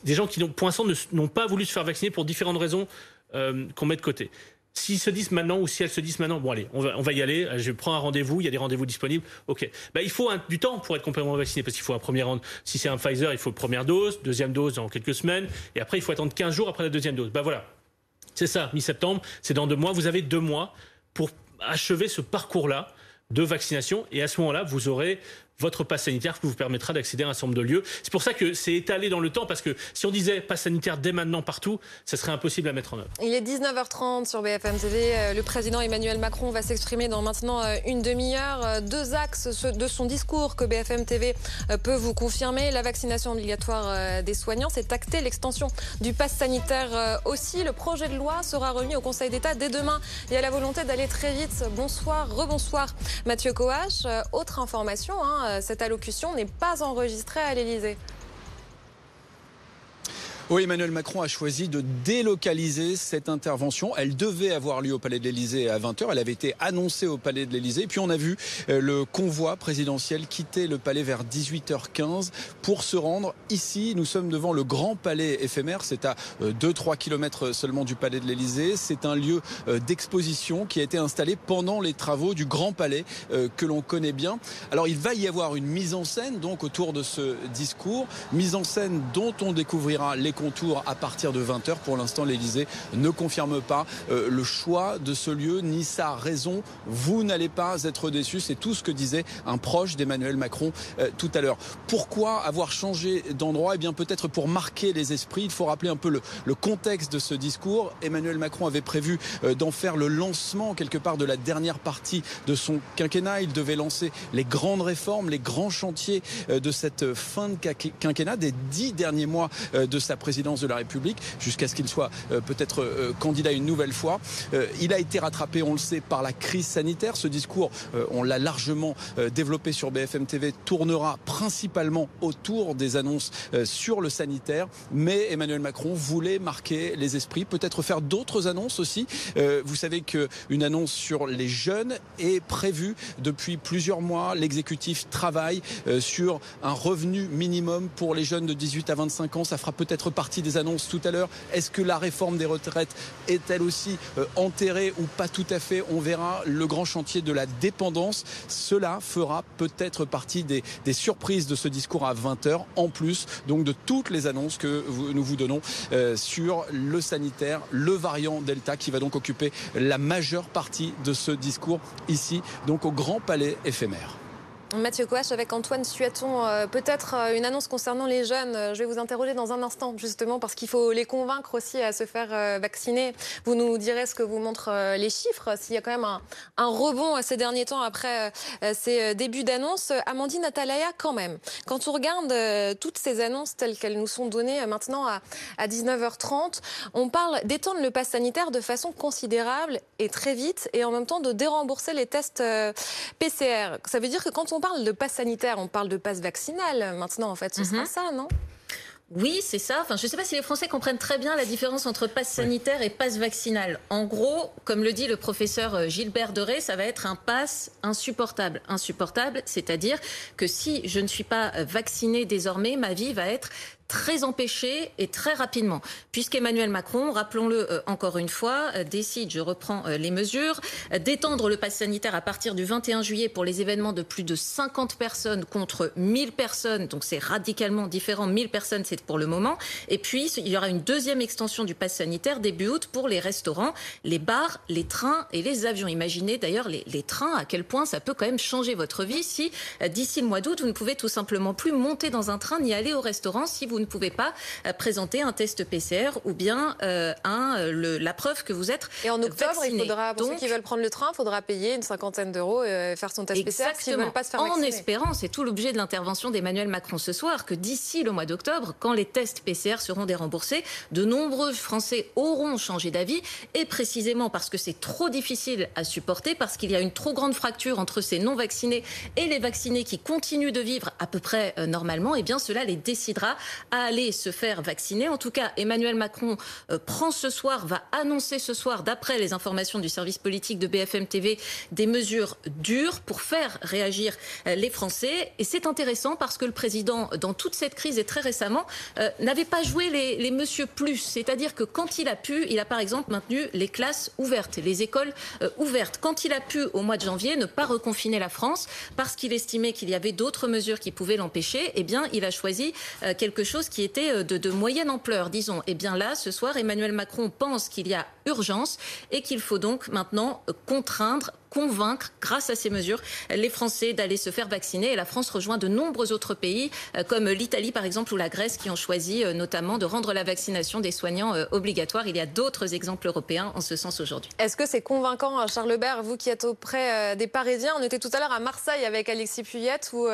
des gens qui, pour l'instant, n'ont pas voulu se faire vacciner pour différentes raisons euh, qu'on met de côté. S'ils se disent maintenant ou si elles se disent maintenant, bon allez, on va, y aller, je prends un rendez-vous, il y a des rendez-vous disponibles, ok. Bah, il faut du temps pour être complètement vacciné parce qu'il faut un premier rendez Si c'est un Pfizer, il faut première dose, deuxième dose dans quelques semaines, et après il faut attendre 15 jours après la deuxième dose. Bah voilà, c'est ça, mi-septembre, c'est dans deux mois. Vous avez deux mois pour achever ce parcours-là de vaccination, et à ce moment-là, vous aurez votre passe sanitaire qui vous permettra d'accéder à un certain nombre de lieux. C'est pour ça que c'est étalé dans le temps, parce que si on disait passe sanitaire dès maintenant partout, ça serait impossible à mettre en œuvre. Il est 19h30 sur BFM TV. Euh, le président Emmanuel Macron va s'exprimer dans maintenant euh, une demi-heure. Euh, deux axes de son discours que BFM TV peut vous confirmer. La vaccination obligatoire des soignants, c'est acté l'extension du passe sanitaire aussi. Le projet de loi sera remis au Conseil d'État dès demain. Il y a la volonté d'aller très vite. Bonsoir, rebonsoir Mathieu Coache. Autre information, hein, cette allocution n'est pas enregistrée à l'Élysée. Oui, Emmanuel Macron a choisi de délocaliser cette intervention. Elle devait avoir lieu au Palais de l'Elysée à 20h. Elle avait été annoncée au Palais de l'Elysée. Puis on a vu euh, le convoi présidentiel quitter le palais vers 18h15 pour se rendre ici. Nous sommes devant le grand palais éphémère. C'est à 2-3 euh, km seulement du Palais de l'Elysée. C'est un lieu euh, d'exposition qui a été installé pendant les travaux du grand palais que l'on connaît bien. Alors il va y avoir une mise en scène donc autour de ce discours. Mise en scène dont on découvrira les contours à partir de 20h. Pour l'instant, l'Elysée ne confirme pas euh, le choix de ce lieu ni sa raison. Vous n'allez pas être déçus. C'est tout ce que disait un proche d'Emmanuel Macron euh, tout à l'heure. Pourquoi avoir changé d'endroit? Eh bien, peut-être pour marquer les esprits. Il faut rappeler un peu le, le contexte de ce discours. Emmanuel Macron avait prévu euh, d'en faire le lancement quelque part de la dernière partie de son quinquennat. Il devait lancer les grandes réformes, les grands chantiers de cette fin de quinquennat, des dix derniers mois de sa présidence de la République jusqu'à ce qu'il soit euh, peut-être euh, candidat une nouvelle fois. Euh, il a été rattrapé, on le sait, par la crise sanitaire. Ce discours, on l'a largement développé sur BFM TV, tournera principalement autour des annonces sur le sanitaire. Mais Emmanuel Macron voulait marquer les esprits, peut-être faire d'autres annonces aussi. Vous savez qu'une annonce sur les jeunes est prévue depuis plusieurs mois. L'exécutif travaille sur un revenu minimum pour les jeunes de 18 à 25 ans. Ça fera peut-être partie des annonces tout à l'heure. Est-ce que la réforme des retraites est elle aussi euh, enterrée ou pas tout à fait? On verra le grand chantier de la dépendance. Cela fera peut-être partie des, des, surprises de ce discours à 20h, en plus donc de toutes les annonces que nous vous donnons euh, sur le sanitaire, le variant Delta qui va donc occuper la majeure partie de ce discours ici, donc au Grand Palais éphémère. Mathieu Coache avec Antoine Suaton. Euh, peut-être euh, une annonce concernant les jeunes? Je vais vous interroger dans un instant, justement, parce qu'il faut les convaincre aussi à se faire euh, vacciner. Vous nous direz ce que vous montrent les chiffres, s'il y a quand même un, rebond ces derniers temps après ces débuts d'annonce. Amandine Atalaya, quand même, quand on regarde toutes ces annonces telles qu'elles nous sont données maintenant à, à 19h30, on parle d'étendre le pass sanitaire de façon considérable et très vite, et en même temps de dérembourser les tests PCR. Ça veut dire que quand on parle de passe sanitaire, on parle de passe vaccinal maintenant, en fait. Ce sera mhm. ça, non? Oui, c'est ça. Enfin, je ne sais pas si les Français comprennent très bien la différence entre passe sanitaire et passe vaccinal. En gros, comme le dit le professeur euh, Gilbert Doré, ça va être un passe insupportable. Insupportable, c'est-à-dire que si je ne suis pas euh, vacciné désormais, ma vie va être très empêché et très rapidement, puisqu'Emmanuel Macron, rappelons-le euh, encore une fois, euh, décide, je reprends euh, les mesures, d'étendre le pass sanitaire à partir du 21 juillet pour les événements de plus de 50 personnes contre 1000 personnes, donc c'est radicalement différent, 1000 personnes c'est pour le moment, et puis il y aura une deuxième extension du pass sanitaire début août pour les restaurants, les bars, les trains et les avions. Imaginez d'ailleurs les, les trains, à quel point ça peut quand même changer votre vie si d'ici le mois d'août, vous ne pouvez tout simplement plus monter dans un train ni aller au restaurant si vous ne pouvez pas euh, présenter un test PCR ou bien euh, un, euh, la preuve que vous êtes Et en octobre, il faudra, pour ceux qui veulent prendre le train, il faudra payer une cinquantaine d'euros et faire son test PCR s'ils ne veulent pas se faire En espérant, c'est tout l'objet de l'intervention d'Emmanuel Macron ce soir, que d'ici le mois d'octobre, quand les tests PCR seront déremboursés, de nombreux Français auront changé d'avis et précisément parce que c'est trop difficile à supporter, parce qu'il y a une trop grande fracture entre ces non vaccinés et les vaccinés qui continuent de vivre à peu près normalement, et eh bien cela les décidera à aller se faire vacciner. En tout cas, Emmanuel Macron euh, prend ce soir, va annoncer ce soir, d'après les informations du service politique de BFM TV, des mesures dures pour faire réagir euh, les Français. Et c'est intéressant parce que le président, dans toute cette crise et très récemment, euh, n'avait pas joué les, les monsieur plus. C'est-à-dire que quand il a pu, il a par exemple maintenu les classes ouvertes, les écoles ouvertes. Quand il a pu, au mois de janvier, ne pas reconfiner la France parce qu'il estimait qu'il y avait d'autres mesures qui pouvaient l'empêcher, eh bien, il a choisi quelque chose qui était euh, de, moyenne ampleur, disons. Et eh bien là, ce soir, Emmanuel Macron pense qu'il y a urgence et qu'il faut donc maintenant contraindre convaincre, grâce à ces mesures, les Français d'aller se faire vacciner. Et la France rejoint de nombreux autres pays, euh, comme l'Italie par exemple ou la Grèce, qui ont choisi euh, notamment de rendre la vaccination des soignants obligatoire. Il y a d'autres exemples européens en ce sens aujourd'hui. Est-ce que c'est convaincant, Charles Lebert, vous qui êtes auprès des Parisiens? On était tout à l'heure à Marseille avec Alexis Puyette, où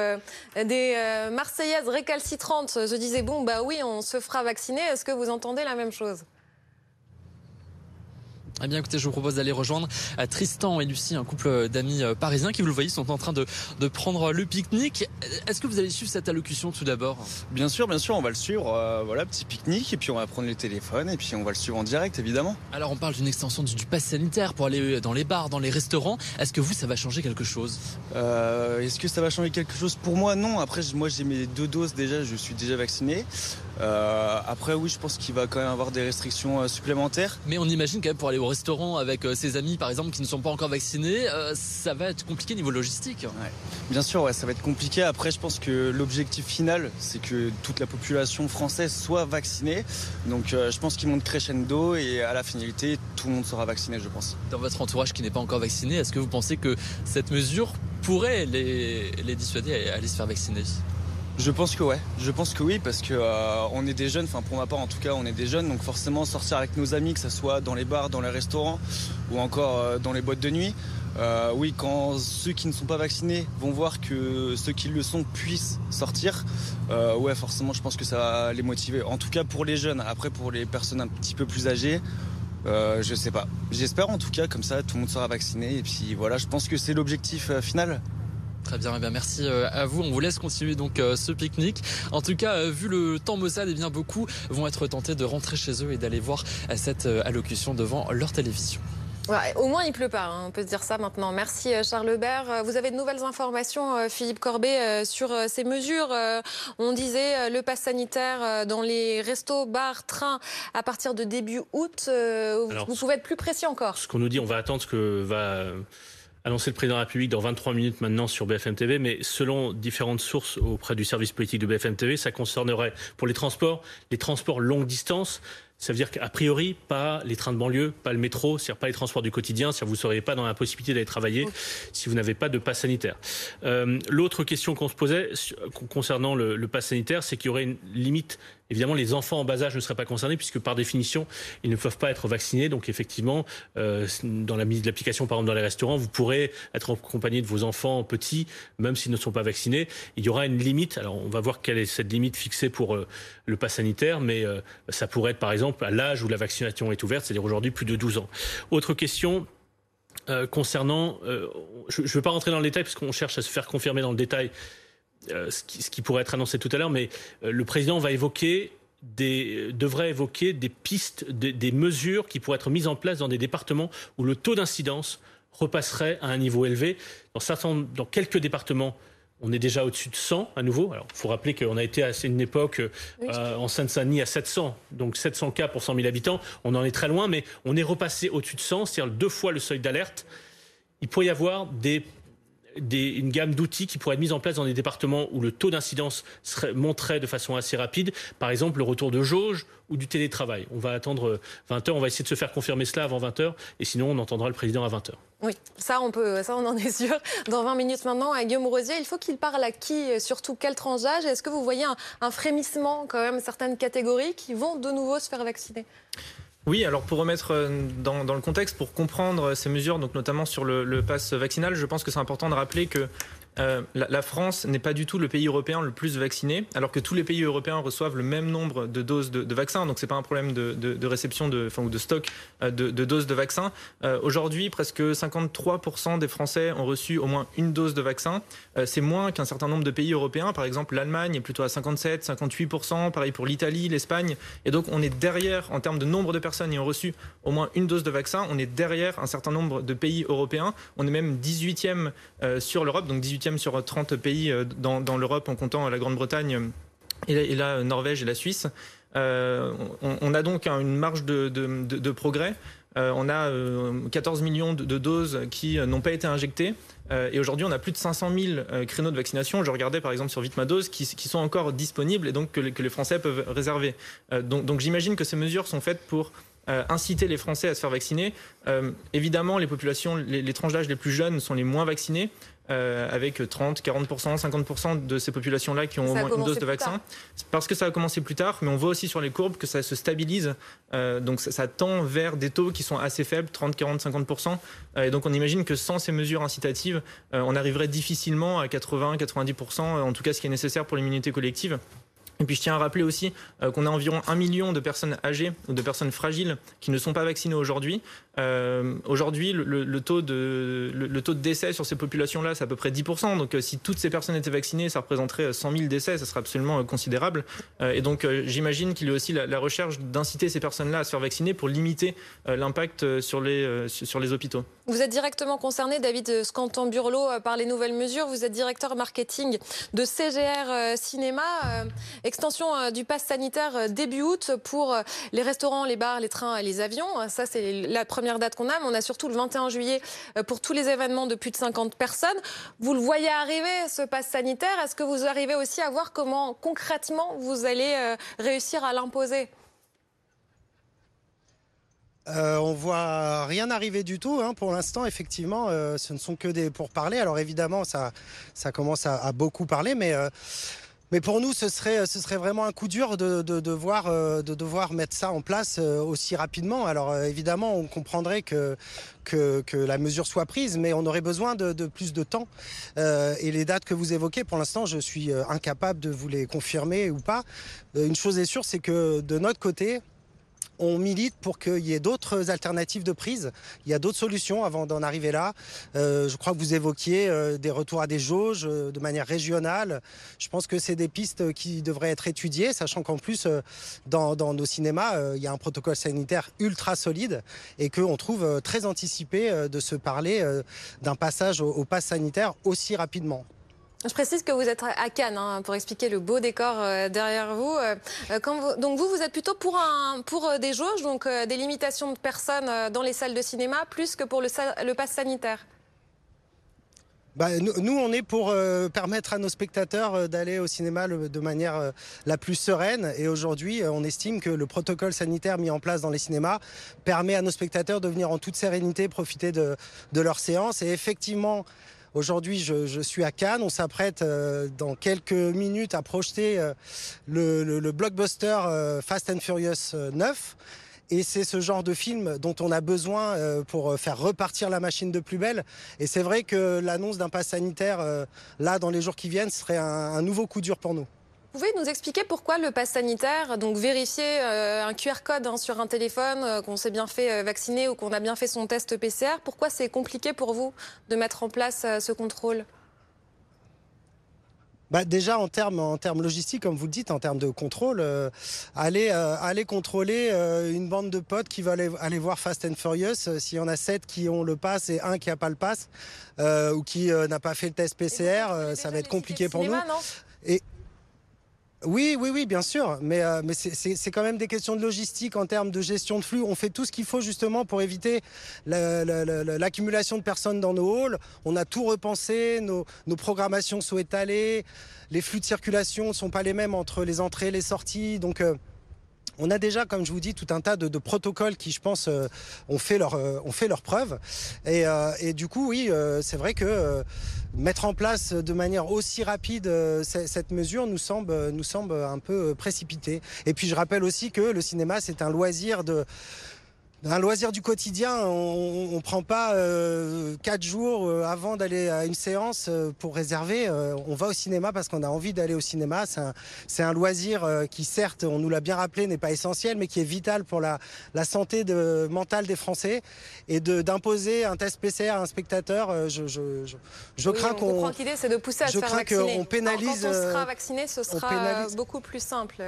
des Marseillaises récalcitrantes se disaient bon bah oui, on se fera vacciner. Est-ce que vous entendez la même chose? Eh bien écoutez, je vous propose d'aller rejoindre euh, Tristan et Lucie, un couple d'amis euh, parisiens qui, vous le voyez, sont en train de, de prendre le pique-nique. Est-ce que vous allez suivre cette allocution tout d'abord? Bien sûr, bien sûr, on va le suivre. Euh, voilà, petit pique-nique, et puis on va prendre le téléphone, et puis on va le suivre en direct, évidemment. Alors on parle d'une extension du, pass sanitaire pour aller dans les bars, dans les restaurants. Est-ce que vous, ça va changer quelque chose? Est-ce que ça va changer quelque chose? Pour moi, non. Après, moi, j'ai mes deux doses déjà, je suis déjà vacciné. Euh, après, oui, je pense qu'il va quand même avoir des restrictions euh, supplémentaires. Mais on imagine quand même pour aller au restaurant avec euh, ses amis, par exemple, qui ne sont pas encore vaccinés, ça va être compliqué niveau logistique. Bien sûr, ouais, ça va être compliqué. Après, je pense que l'objectif final, c'est que toute la population française soit vaccinée. Donc, je pense qu'ils montent crescendo et à la finalité, tout le monde sera vacciné, je pense. Dans votre entourage qui n'est pas encore vacciné, est-ce que vous pensez que cette mesure pourrait les, les dissuader à aller se faire vacciner? Je pense que ouais, je pense que oui parce que euh, on est des jeunes, enfin pour ma part en tout cas on est des jeunes donc forcément sortir avec nos amis que ce soit dans les bars, dans les restaurants ou encore euh, dans les boîtes de nuit. Euh, oui, quand ceux qui ne sont pas vaccinés vont voir que ceux qui le sont puissent sortir, ouais, forcément, je pense que ça va les motiver. En tout cas pour les jeunes. Après, pour les personnes un petit peu plus âgées, je sais pas. J'espère en tout cas, comme ça, tout le monde sera vacciné. Et puis voilà, je pense que c'est l'objectif final. Très bien, eh bien, merci euh, à vous. On vous laisse continuer donc euh, ce pique-nique. En tout cas, euh, vu le temps maussade, eh bien beaucoup vont être tentés de rentrer chez eux et d'aller voir cette allocution devant leur télévision. au moins, il pleut pas, hein, on peut se dire ça maintenant. Merci Charles Lebert. Vous avez de nouvelles informations, Philippe Corbet, sur ces mesures. On disait le pass sanitaire dans les restos, bars, trains à partir de début août. vous pouvez être plus précis encore. Ce qu'on nous dit, on va attendre ce que va annoncé le président de la République dans 23 minutes maintenant sur BFM TV, mais selon différentes sources auprès du service politique de BFM TV, ça concernerait pour les transports, les transports longue distance, ça veut dire qu'a priori, pas les trains de banlieue, pas le métro, c'est-à-dire pas les transports du quotidien, c'est-à-dire vous ne seriez pas dans la possibilité d'aller travailler si vous n'avez pas de passe sanitaire. Euh, L'autre question qu'on se posait concernant le, le pass sanitaire, c'est qu'il y aurait une limite Évidemment, les enfants en bas âge ne seraient pas concernés puisque par définition, ils ne peuvent pas être vaccinés. Donc effectivement, euh, dans la mise de l'application, par exemple dans les restaurants, vous pourrez être accompagné de vos enfants petits, même s'ils ne sont pas vaccinés. Il y aura une limite. Alors on va voir quelle est cette limite fixée pour euh, le pass sanitaire, mais euh, ça pourrait être par exemple à l'âge où la vaccination est ouverte, c'est-à-dire aujourd'hui plus de 12 ans. Autre question. concernant, je ne veux pas rentrer dans le détail parce qu'on cherche à se faire confirmer dans le détail euh, ce qui, pourrait être annoncé tout à l'heure, mais euh, le président va évoquer des, devrait évoquer des pistes, des, mesures qui pourraient être mises en place dans des départements où le taux d'incidence repasserait à un niveau élevé. Dans, certains, dans quelques départements, on est déjà au-dessus de 100 à nouveau. Alors, il faut rappeler qu'on a été à une époque euh, en Seine-Saint-Denis à 700, donc 700 cas pour 100 000 habitants. On en est très loin, mais on est repassé au-dessus de 100, c'est-à-dire deux fois le seuil d'alerte. Il pourrait y avoir des une gamme d'outils qui pourraient être mis en place dans des départements où le taux d'incidence monterait de façon assez rapide. Par exemple, le retour de jauge ou du télétravail. On va attendre 20 heures. On va essayer de se faire confirmer cela avant 20 heures. Et sinon, on entendra le président à 20 heures. Oui, ça on peut, ça on en est sûr. Dans 20 minutes maintenant, à Guillaume Rosier, il faut qu'il parle à qui, surtout quel tranche d'âge Est-ce que vous voyez un, un, frémissement quand même certaines catégories qui vont de nouveau se faire vacciner? Oui, alors pour remettre euh, dans, le contexte, pour comprendre ces mesures, donc notamment sur le, le pass vaccinal, je pense que c'est important de rappeler que euh, la, France n'est pas du tout le pays européen le plus vacciné, alors que tous les pays européens reçoivent le même nombre de doses de, vaccins. Donc c'est pas un problème de, réception de, enfin, ou de stock euh, de, doses de vaccins. Euh, aujourd'hui, presque 53% des Français ont reçu au moins une dose de vaccin. c'est moins qu'un certain nombre de pays européens. Par exemple, l'Allemagne est plutôt à 57, 58%. Pareil pour l'Italie, l'Espagne. Et donc on est derrière en termes de nombre de personnes ont reçu au moins une dose de vaccin. On est derrière un certain nombre de pays européens. On est même 18e sur l'Europe, donc 18 sur 30 pays euh, dans, l'Europe en comptant la Grande-Bretagne et, la Norvège et la Suisse. Euh, on, a donc une marge de, progrès. Euh, on a 14 millions de, doses qui n'ont pas été injectées. et aujourd'hui, on a plus de 500 000 créneaux de vaccination. Je regardais par exemple sur Vitmadose qui, qui sont encore disponibles et donc que les, Français peuvent réserver. donc j'imagine que ces mesures sont faites pour inciter les Français à se faire vacciner. évidemment, les populations, les tranches d'âge les plus jeunes sont les moins vaccinées. Euh, avec 30, 40%, 50% de ces populations-là qui ont au moins une dose de vaccin. Parce que ça a commencé plus tard, mais on voit aussi sur les courbes que ça se stabilise. Euh, donc ça, tend vers des taux qui sont assez faibles, 30, 40, 50%. et donc on imagine que sans ces mesures incitatives, euh, on arriverait difficilement à 80, 90%, en tout cas ce qui est nécessaire pour l'immunité collective. Et puis je tiens à rappeler aussi qu'on a environ un million de personnes âgées ou de personnes fragiles qui ne sont pas vaccinées aujourd'hui. Euh, aujourd'hui, le, taux de, décès sur ces populations-là, c'est à peu près 10%. Donc, euh, si toutes ces personnes étaient vaccinées, ça représenterait 100 000 décès, ça serait absolument euh, considérable. et donc, j'imagine qu'il y a aussi la, recherche d'inciter ces personnes-là à se faire vacciner pour limiter l'impact sur les, sur les hôpitaux. Vous êtes directement concerné, David Scanton-Burlot, par les nouvelles mesures. Vous êtes directeur marketing de CGR Cinéma. Extension du pass sanitaire début août pour les restaurants, les bars, les trains et les avions. Ça, c'est la première date qu'on a, mais on a surtout le 21 juillet euh, pour tous les événements de plus de 50 personnes. Vous le voyez arriver, ce pass sanitaire. Est-ce que vous arrivez aussi à voir comment concrètement vous allez euh, réussir à l'imposer? Euh, on voit rien arriver du tout hein, pour l'instant. Effectivement, ce ne sont que des pourparlers. Alors évidemment, ça commence à, beaucoup parler, mais mais pour nous, ce serait, ce serait vraiment un coup dur de, devoir, euh, de devoir mettre ça en place euh, aussi rapidement. Alors euh, évidemment, on comprendrait que, la mesure soit prise, mais on aurait besoin de, de plus de temps. et les dates que vous évoquez, pour l'instant, je suis incapable de vous les confirmer ou pas. une chose est sûre, c'est que de notre côté, on milite pour qu'il y ait d'autres alternatives de prise. Il y a d'autres solutions avant d'en arriver là. Euh, je crois que vous évoquiez euh, des retours à des jauges euh, de manière régionale. Je pense que c'est des pistes qui devraient être étudiées, sachant qu'en plus, dans, nos cinémas, il y a un protocole sanitaire ultra solide et qu'on trouve très anticipé de se parler d'un passage au, au pass sanitaire aussi rapidement. Je précise que vous êtes à Cannes hein, pour expliquer le beau décor euh, derrière vous. Euh, euh, donc vous, vous êtes plutôt pour des jauges, donc des limitations de personnes dans les salles de cinéma, plus que pour le, le pass sanitaire bah, nous, on est pour permettre à nos spectateurs d'aller au cinéma de manière la plus sereine. Et aujourd'hui, on estime que le protocole sanitaire mis en place dans les cinémas permet à nos spectateurs de venir en toute sérénité profiter de, de leur séance. Et effectivement, Aujourd'hui, je, suis à Cannes. On s'apprête euh, dans quelques minutes à projeter euh, le, blockbuster euh, Fast and Furious 9. Et c'est ce genre de film dont on a besoin pour faire repartir la machine de plus belle. Et c'est vrai que l'annonce d'un pass sanitaire, là, dans les jours qui viennent, serait un nouveau coup dur pour nous. Vous pouvez nous expliquer pourquoi le pass sanitaire, donc vérifier euh, un QR code hein, sur un téléphone, euh, qu'on s'est bien fait euh, vacciner ou qu'on a bien fait son test PCR, pourquoi c'est compliqué pour vous de mettre en place ce contrôle? Bah déjà en termes en termes logistiques, comme vous le dites, en termes de contrôle, aller aller contrôler une bande de potes qui va aller, aller voir Fast and Furious, s'il y en a sept qui ont le pass et un qui a pas le pass ou qui n'a pas fait le test PCR, ça va être compliqué pour nous. Oui, oui, oui, bien sûr. Mais, euh, mais c'est quand même des questions de logistique en termes de gestion de flux. On fait tout ce qu'il faut justement pour éviter l'accumulation de personnes dans nos halls. On a tout repensé, nos, nos programmations sont étalées, les flux de circulation ne sont pas les mêmes entre les entrées et les sorties. Donc, euh, on a déjà, comme je vous dis, tout un tas de, protocoles qui, je pense, euh, ont fait leur, euh, ont fait leur preuve. Et, euh, du coup, oui, c'est vrai que mettre en place de manière aussi rapide cette mesure nous semble, nous semble un peu précipité. Et puis, je rappelle aussi que le cinéma, c'est un loisir de un loisir du quotidien. On ne prend pas euh, quatre jours euh, avant d'aller à une séance euh, pour réserver. on va au cinéma parce qu'on a envie d'aller au cinéma. C'est un, loisir qui, certes, on nous l'a bien rappelé, n'est pas essentiel, mais qui est vital pour la, santé de, mentale des Français. Et d'imposer un test PCR à un spectateur, je, je, crains qu'on. l'idée, c'est de pousser à se faire vacciner. pénalise. Quand on sera vacciné, ce sera beaucoup plus simple.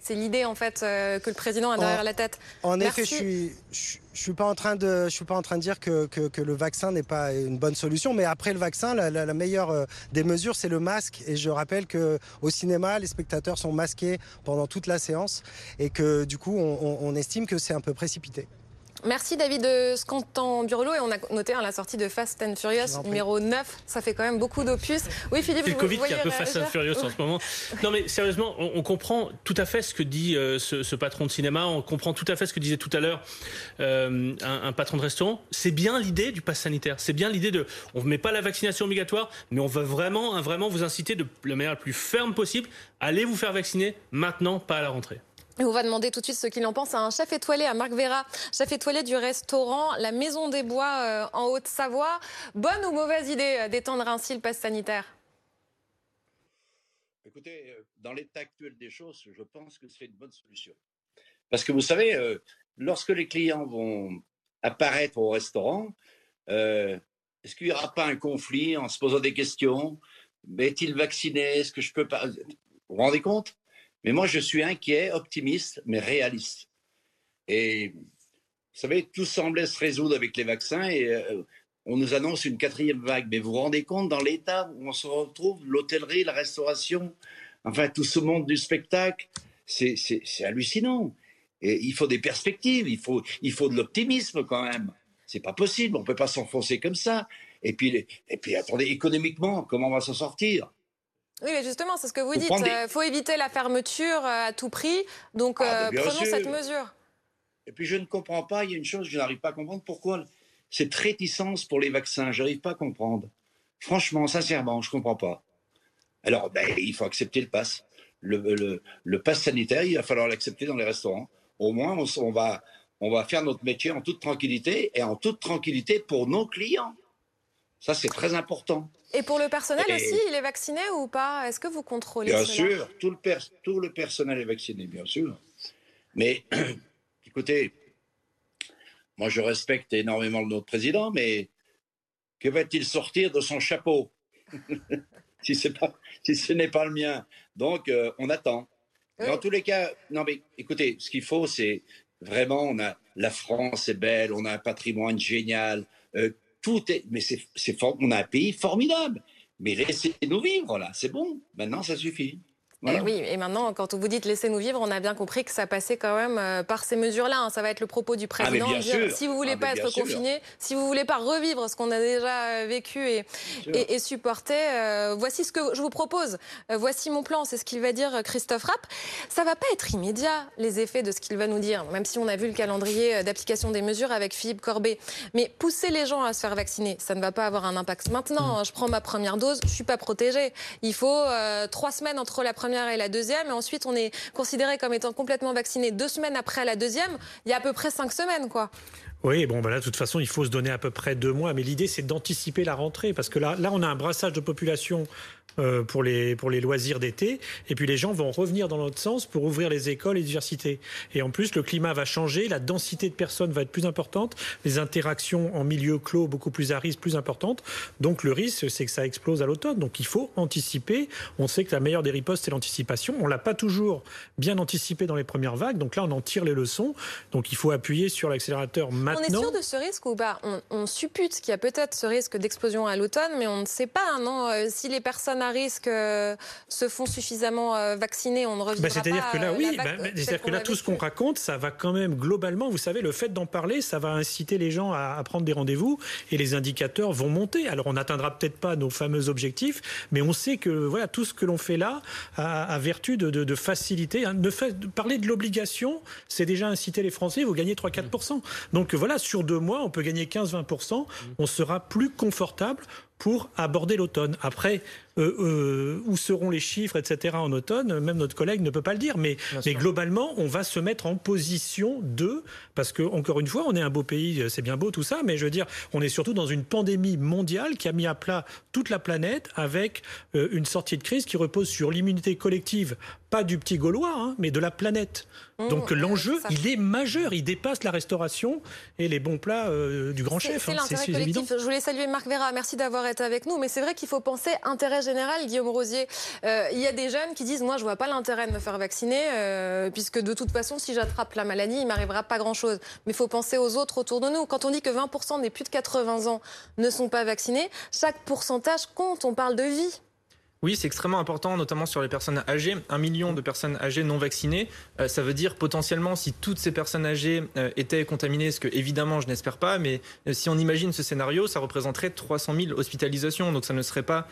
C'est l'idée en fait euh, que le président a derrière la tête. En effet, je suis, je, suis pas en train de, je suis pas en train de dire que, que, le vaccin n'est pas une bonne solution, mais après le vaccin, la, meilleure euh, des mesures, c'est le masque. Et je rappelle que au cinéma, les spectateurs sont masqués pendant toute la séance, et que du coup, on estime que c'est un peu précipité. Merci David Scantan Burlot et on a noté hein, la sortie de Fast and Furious numéro 9. Ça fait quand même beaucoup d'opus. Oui Philippe, C'est le Covid qui est un peu Fast and Furious en ce moment. Non mais sérieusement, on, comprend tout à fait ce que dit euh, ce, patron de cinéma. On comprend tout à fait ce que disait tout à l'heure euh, un, patron de restaurant. C'est bien l'idée du pass sanitaire. C'est bien l'idée de, on ne met pas la vaccination obligatoire, mais on va vraiment, hein, vraiment vous inciter de la manière la plus ferme possible. Allez vous faire vacciner maintenant, pas à la rentrée. On va demander tout de suite ce qu'il en pense à un chef étoilé, à Marc Vera, chef étoilé du restaurant La Maison des Bois euh, en Haute-Savoie. Bonne ou mauvaise idée euh, d'étendre ainsi le pass sanitaire? Écoutez, euh, dans l'état actuel des choses, je pense que c'est une bonne solution. Parce que vous savez, lorsque les clients vont apparaître au restaurant, est-ce qu'il n'y aura pas un conflit en se posant des questions? Est-il vacciné? Est-ce que je peux pas? Vous vous rendez compte? Mais moi, je suis inquiet, optimiste, mais réaliste. Et vous savez, tout semblait se résoudre avec les vaccins et euh, on nous annonce une quatrième vague. Mais vous vous rendez compte dans l'état où on se retrouve, l'hôtellerie, la restauration, enfin tout ce monde du spectacle, c'est hallucinant. Et il faut des perspectives, il faut, il faut de l'optimisme quand même. C'est pas possible, on peut pas s'enfoncer comme ça. Et puis, et puis attendez, économiquement, comment on va s'en sortir? Oui, mais justement, c'est ce que vous dites. Il euh, faut éviter la fermeture euh, à tout prix. Donc, ah, euh, prenons cette mesure. Et puis, je ne comprends pas. Il y a une chose que je n'arrive pas à comprendre. Pourquoi cette réticence pour les vaccins? Je n'arrive pas à comprendre. Franchement, sincèrement, je ne comprends pas. Alors, ben, il faut accepter le pass. Le, le, pass sanitaire, il va falloir l'accepter dans les restaurants. Au moins, on, va, on va faire notre métier en toute tranquillité et en toute tranquillité pour nos clients. Ça, c'est très important. Et pour le personnel aussi, il est vacciné ou pas? Est-ce que vous contrôlez Bien sûr, tout le, tout le personnel est vacciné, bien sûr. Mais écoutez, moi je respecte énormément notre président, mais que va-t-il sortir de son chapeau? Si, pas, si ce n'est pas le mien Donc, euh, on attend. Dans tous les cas, non mais écoutez, ce qu'il faut, c'est vraiment, on a la France est belle, on a un patrimoine génial, euh, tout est, mais c'est, c'est on a un pays formidable. Mais laissez-nous vivre là, c'est bon. Maintenant, ça suffit. Et eh oui, et maintenant, quand vous dites laissez-nous vivre, on a bien compris que ça passait quand même euh, par ces mesures-là. Hein. Ça va être le propos du ah, président. si vous voulez ah, pas être confiné, si vous voulez pas revivre ce qu'on a déjà euh, vécu et, et, supporté, euh, voici ce que je vous propose. voici mon plan. C'est ce qu'il va dire Christophe Rapp. Ça va pas être immédiat les effets de ce qu'il va nous dire, même si on a vu le calendrier d'application des mesures avec Philippe Corbet. Mais pousser les gens à se faire vacciner, ça ne va pas avoir un impact. Maintenant, mm. je prends ma première dose, je suis pas protégée. Il faut trois semaines entre la première et la deuxième. Et ensuite, on est considéré comme étant complètement vacciné deux semaines après la deuxième. Il y a à peu près cinq semaines, quoi. Oui, bon, ben là, de toute façon, il faut se donner à peu près deux mois. Mais l'idée, c'est d'anticiper la rentrée. Parce que là, là, on a un brassage de population euh, pour, les, pour les loisirs d'été. Et puis les gens vont revenir dans l'autre sens pour ouvrir les écoles et les universités. Et en plus, le climat va changer, la densité de personnes va être plus importante, les interactions en milieu clos beaucoup plus à risque, plus importantes. Donc le risque, c'est que ça explose à l'automne. Donc il faut anticiper. On sait que la meilleure des ripostes, c'est l'anticipation. On l'a pas toujours bien anticipé dans les premières vagues. Donc là, on en tire les leçons. Donc il faut appuyer sur l'accélérateur maintenant. On est sûr de ce risque ou pas? On, suppute qu'il y a peut-être ce risque d'explosion à l'automne, mais on ne sait pas. Non? Euh, si les personnes à risque euh, se font suffisamment euh, vacciner, on ne revient bah, C'est-à-dire que là, oui, bah, c'est-à-dire que là, tout ce qu'on raconte, ça va quand même globalement, vous savez, le fait d'en parler, ça va inciter les gens à, prendre des rendez-vous et les indicateurs vont monter. Alors, on n'atteindra peut-être pas nos fameux objectifs, mais on sait que voilà, tout ce que l'on fait là a, vertu de, de, de faciliter. Hein, de, fait, parler de l'obligation, c'est déjà inciter les Français, vous gagnez 3-4%. Donc voilà, sur deux mois, on peut gagner 15-20%, on sera plus confortable pour aborder l'automne. Après, euh, euh, où seront les chiffres, etc. en automne, même notre collègue ne peut pas le dire. Mais, mais globalement, on va se mettre en position de, parce que encore une fois, on est un beau pays, c'est bien beau tout ça, mais je veux dire, on est surtout dans une pandémie mondiale qui a mis à plat toute la planète avec euh, une sortie de crise qui repose sur l'immunité collective, pas du petit Gaulois, hein, mais de la planète. Mmh, Donc l'enjeu, il est majeur, il dépasse la restauration et les bons plats du grand chef. C'est hein, l'intérêt collectif. Je voulais saluer Marc Vera, merci d'avoir été avec nous, mais c'est vrai qu'il faut penser intérêt général, Guillaume Rosier. Euh, il y a des jeunes qui disent Moi, je vois pas l'intérêt de me faire vacciner, euh, puisque de toute façon, si j'attrape la maladie, il m'arrivera pas grand-chose. Mais il faut penser aux autres autour de nous. Quand on dit que 20% des plus de 80 ans ne sont pas vaccinés, chaque pourcentage compte. On parle de vie. Oui, c'est extrêmement important, notamment sur les personnes âgées. Un million de personnes âgées non vaccinées, euh, ça veut dire potentiellement si toutes ces personnes âgées euh, étaient contaminées, ce que évidemment je n'espère pas, mais euh, si on imagine ce scénario, ça représenterait 300 000 hospitalisations, donc ça ne serait pas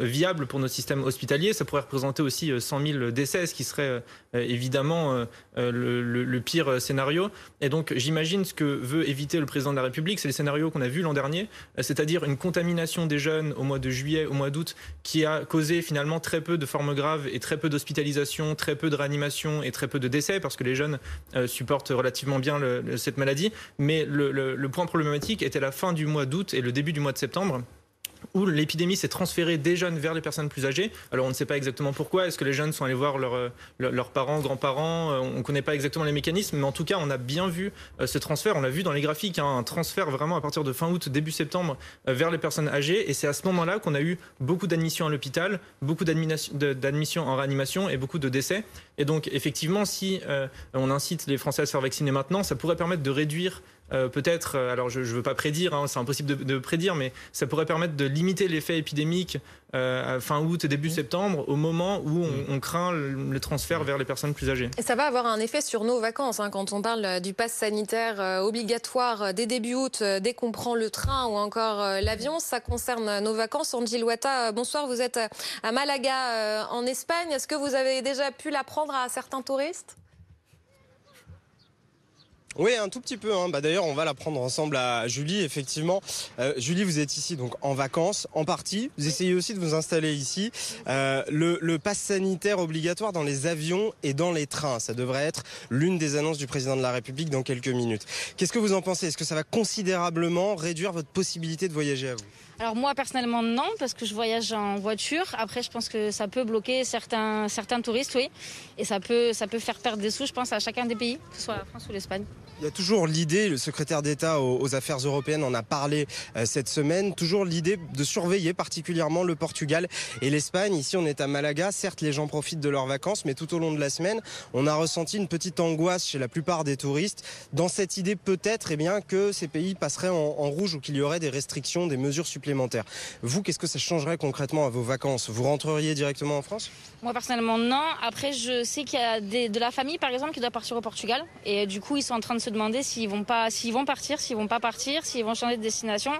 viable pour notre système hospitalier. Ça pourrait représenter aussi 100 000 décès, ce qui serait évidemment le, pire scénario. Et donc j'imagine ce que veut éviter le président de la République, c'est le scénario qu'on a vu l'an dernier, c'est-à-dire une contamination des jeunes au mois de juillet, au mois d'août, qui a causé finalement très peu de formes graves et très peu d'hospitalisation, très peu de réanimation et très peu de décès parce que les jeunes euh, supportent relativement bien cette maladie. Mais le point problématique était la fin du mois d'août et le début du mois de septembre où l'épidémie s'est transférée des jeunes vers les personnes plus âgées. Alors on ne sait pas exactement pourquoi. Est-ce que les jeunes sont allés voir euh, leurs parents, grands-parents? Euh, On ne connaît pas exactement les mécanismes, mais en tout cas on a bien vu euh, ce transfert. On l'a vu dans les graphiques, hein, un transfert vraiment à partir de fin août, début septembre vers les personnes âgées. Et c'est à ce moment-là qu'on a eu beaucoup d'admissions à l'hôpital, beaucoup d'admissions en réanimation et beaucoup de décès. Et donc effectivement, si on incite les Français à se faire vacciner maintenant, ça pourrait permettre de réduire euh, peut-être, euh, alors je ne veux pas prédire, hein, c'est impossible de, prédire, mais ça pourrait permettre de limiter l'effet épidémique euh, à fin août et début septembre, au moment où on, craint le, transfert vers les personnes plus âgées. Et ça va avoir un effet sur nos vacances, hein, quand on parle du pass sanitaire obligatoire dès début août, dès qu'on prend le train ou encore l'avion, ça concerne nos vacances. Angie Loata, bonsoir, vous êtes à Malaga en Espagne. Est-ce que vous avez déjà pu l'apprendre à certains touristes? Oui, un tout petit peu. Hein. Bah, D'ailleurs, on va la prendre ensemble à Julie, effectivement. Euh, Julie, vous êtes ici donc en vacances, en partie. Vous essayez aussi de vous installer ici. Euh, le, le pass sanitaire obligatoire dans les avions et dans les trains, ça devrait être l'une des annonces du président de la République dans quelques minutes. Qu'est-ce que vous en pensez? Est-ce que ça va considérablement réduire votre possibilité de voyager à vous? Alors moi personnellement non parce que je voyage en voiture. Après je pense que ça peut bloquer certains certains touristes oui et ça peut ça peut faire perdre des sous je pense à chacun des pays que ce soit la France ou l'Espagne. Il y a toujours l'idée, le secrétaire d'État aux, affaires européennes en a parlé euh, cette semaine, toujours l'idée de surveiller particulièrement le Portugal et l'Espagne. Ici on est à Malaga, certes les gens profitent de leurs vacances mais tout au long de la semaine on a ressenti une petite angoisse chez la plupart des touristes dans cette idée peut-être eh que ces pays passeraient en, en rouge ou qu'il y aurait des restrictions, des mesures supplémentaires vous, qu'est-ce que ça changerait concrètement à vos vacances? Vous rentreriez directement en France? Moi, personnellement, non. Après, je sais qu'il y a de la famille, par exemple, qui doit partir au Portugal. Et du coup, ils sont en train de se demander s'ils vont, pas, s'ils vont partir, s'ils vont pas partir, s'ils vont changer de destination.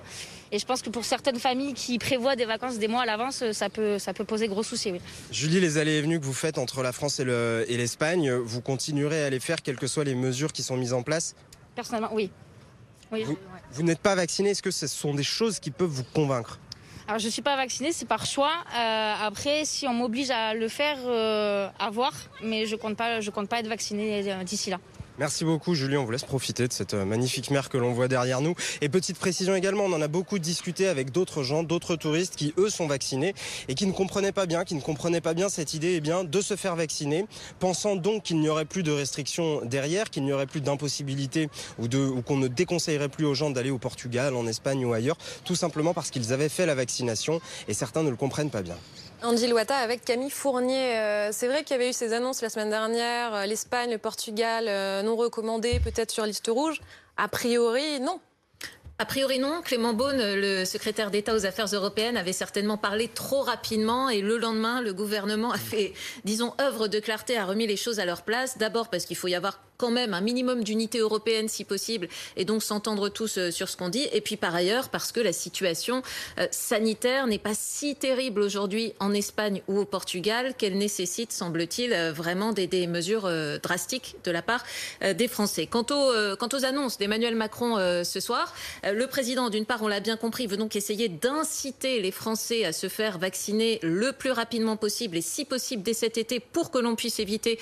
Et je pense que pour certaines familles qui prévoient des vacances des mois à l'avance, ça peut, ça peut poser gros soucis. Julie, les allées et venues que vous faites entre la France et, l'Espagne, vous continuerez à les faire, quelles que soient les mesures qui sont mises en place? Personnellement, oui. Oui vous n'êtes pas vacciné, est-ce que ce sont des choses qui peuvent vous convaincre alors je ne suis pas vaccinée, c'est par choix. Euh, après, si on m'oblige à le faire, euh, à voir. Mais je compte pas, je compte pas être vaccinée euh, d'ici là. Merci beaucoup Julie, on vous laisse profiter de cette euh, magnifique mer que l'on voit derrière nous. Et petite précision également, on en a beaucoup discuté avec d'autres gens, d'autres touristes qui eux sont vaccinés et qui ne comprenaient pas bien, qui ne comprenaient pas bien cette idée eh bien, de se faire vacciner, pensant donc qu'il n'y aurait plus de restrictions derrière, qu'il n'y aurait plus d'impossibilité ou, ou qu'on ne déconseillerait plus aux gens d'aller au Portugal, en Espagne ou ailleurs, tout simplement parce qu'ils avaient fait la vaccination et certains ne le comprennent pas bien. Andy Loata avec Camille Fournier. Euh, c'est vrai qu'il y avait eu ces annonces la semaine dernière, euh, l'Espagne, le Portugal euh, non recommandés, peut-être sur liste rouge. A priori, non. A priori non, Clément Beaune, le secrétaire d'État aux affaires européennes, avait certainement parlé trop rapidement et le lendemain, le gouvernement a fait, disons, œuvre de clarté, a remis les choses à leur place. D'abord parce qu'il faut y avoir quand même un minimum d'unité européenne si possible et donc s'entendre tous euh, sur ce qu'on dit. Et puis par ailleurs, parce que la situation euh, sanitaire n'est pas si terrible aujourd'hui en Espagne ou au Portugal qu'elle nécessite, semble-t-il, euh, vraiment des, mesures drastiques de la part des Français. Quant aux, quant aux annonces d'Emmanuel Macron ce soir, le président, d'une part, on l'a bien compris, veut donc essayer d'inciter les Français à se faire vacciner le plus rapidement possible et si possible dès cet été pour que l'on puisse éviter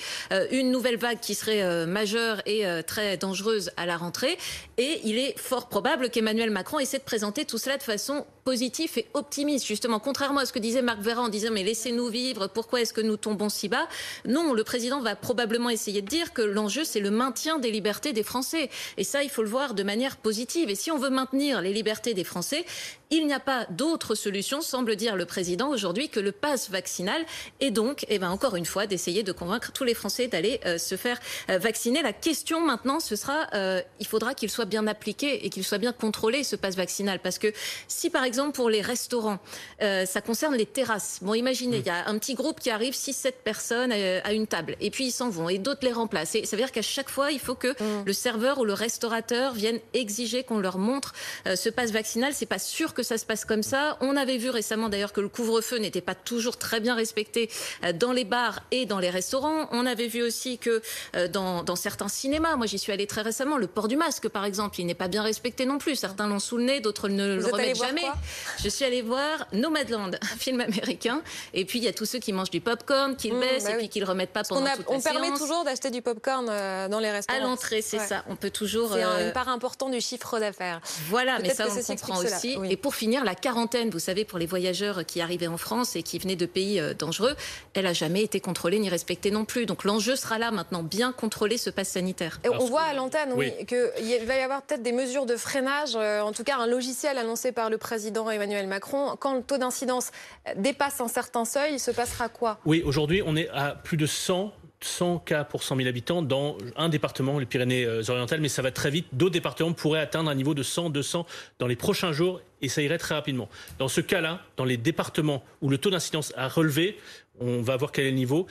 une nouvelle vague qui serait majeure et euh, très dangereuse à la rentrée. Et il est fort probable qu'Emmanuel Macron essaie de présenter tout cela de façon positive et optimiste, justement, contrairement à ce que disait Marc Véran en disant mais laissez-nous vivre, pourquoi est-ce que nous tombons si bas? Non, le président va probablement essayer de dire que l'enjeu c'est le maintien des libertés des Français. Et ça, il faut le voir de manière positive. Et si on veut maintenir les libertés des Français, il n'y a pas d'autre solution, semble dire le président aujourd'hui, que le pass vaccinal. Et donc, eh ben, encore une fois, d'essayer de convaincre tous les Français d'aller euh, se faire euh, vacciner. La question maintenant, ce sera, euh, il faudra qu'il soit bien appliqué et qu'il soit bien contrôlé, ce pass vaccinal. Parce que si, par exemple, pour les restaurants, ça concerne les terrasses. Bon, imaginez, mm. il y a un petit groupe qui arrive, 6-7 personnes à une table, et puis ils s'en vont, et d'autres les remplacent. Et ça veut dire qu'à chaque fois, il faut que mm. le serveur ou le restaurateur vienne exiger qu'on leur montre ce pass vaccinal. C'est pas sûr que ça se passe comme ça. On avait vu récemment d'ailleurs que le couvre-feu n'était pas toujours très bien respecté euh, dans les bars et dans les restaurants. On avait vu aussi que euh, dans, dans certains cinémas, moi j'y suis allée très récemment, le port du masque par exemple, il n'est pas bien respecté non plus. Certains l'ont sous le nez, d'autres ne le remettent jamais. Je suis allée voir Nomadland, un film américain. Et puis il y a tous ceux qui mangent du popcorn, qui le mmh, baissent bah et puis qui le remettent pas pendant on toute On permet toujours d'acheter du popcorn euh, dans les restaurants. À l'entrée, c'est ça. On peut toujours. C'est une part importante du chiffre d'affaires. Voilà, mais ça on comprend aussi. Et pour finir, la quarantaine, vous savez, pour les voyageurs qui arrivaient en France et qui venaient de pays euh, dangereux, elle n'a jamais été contrôlée ni respectée non plus. Donc l'enjeu sera là maintenant, bien contrôler ce pass sanitaire. Et on voit à l'antenne oui, qu'il va y avoir peut-être des mesures de freinage, euh, en tout cas un logiciel annoncé par le président Emmanuel Macron. Quand le taux d'incidence dépasse un certain seuil, il se passera quoi? Oui, aujourd'hui on est à plus de 100 100 cas pour 100 000 habitants dans un département, les Pyrénées-Orientales, mais ça va très vite. D'autres départements pourraient atteindre un niveau de 100, 200 dans les prochains jours et ça irait très rapidement. Dans ce cas-là, dans les départements où le taux d'incidence a relevé, on va voir quel est le niveau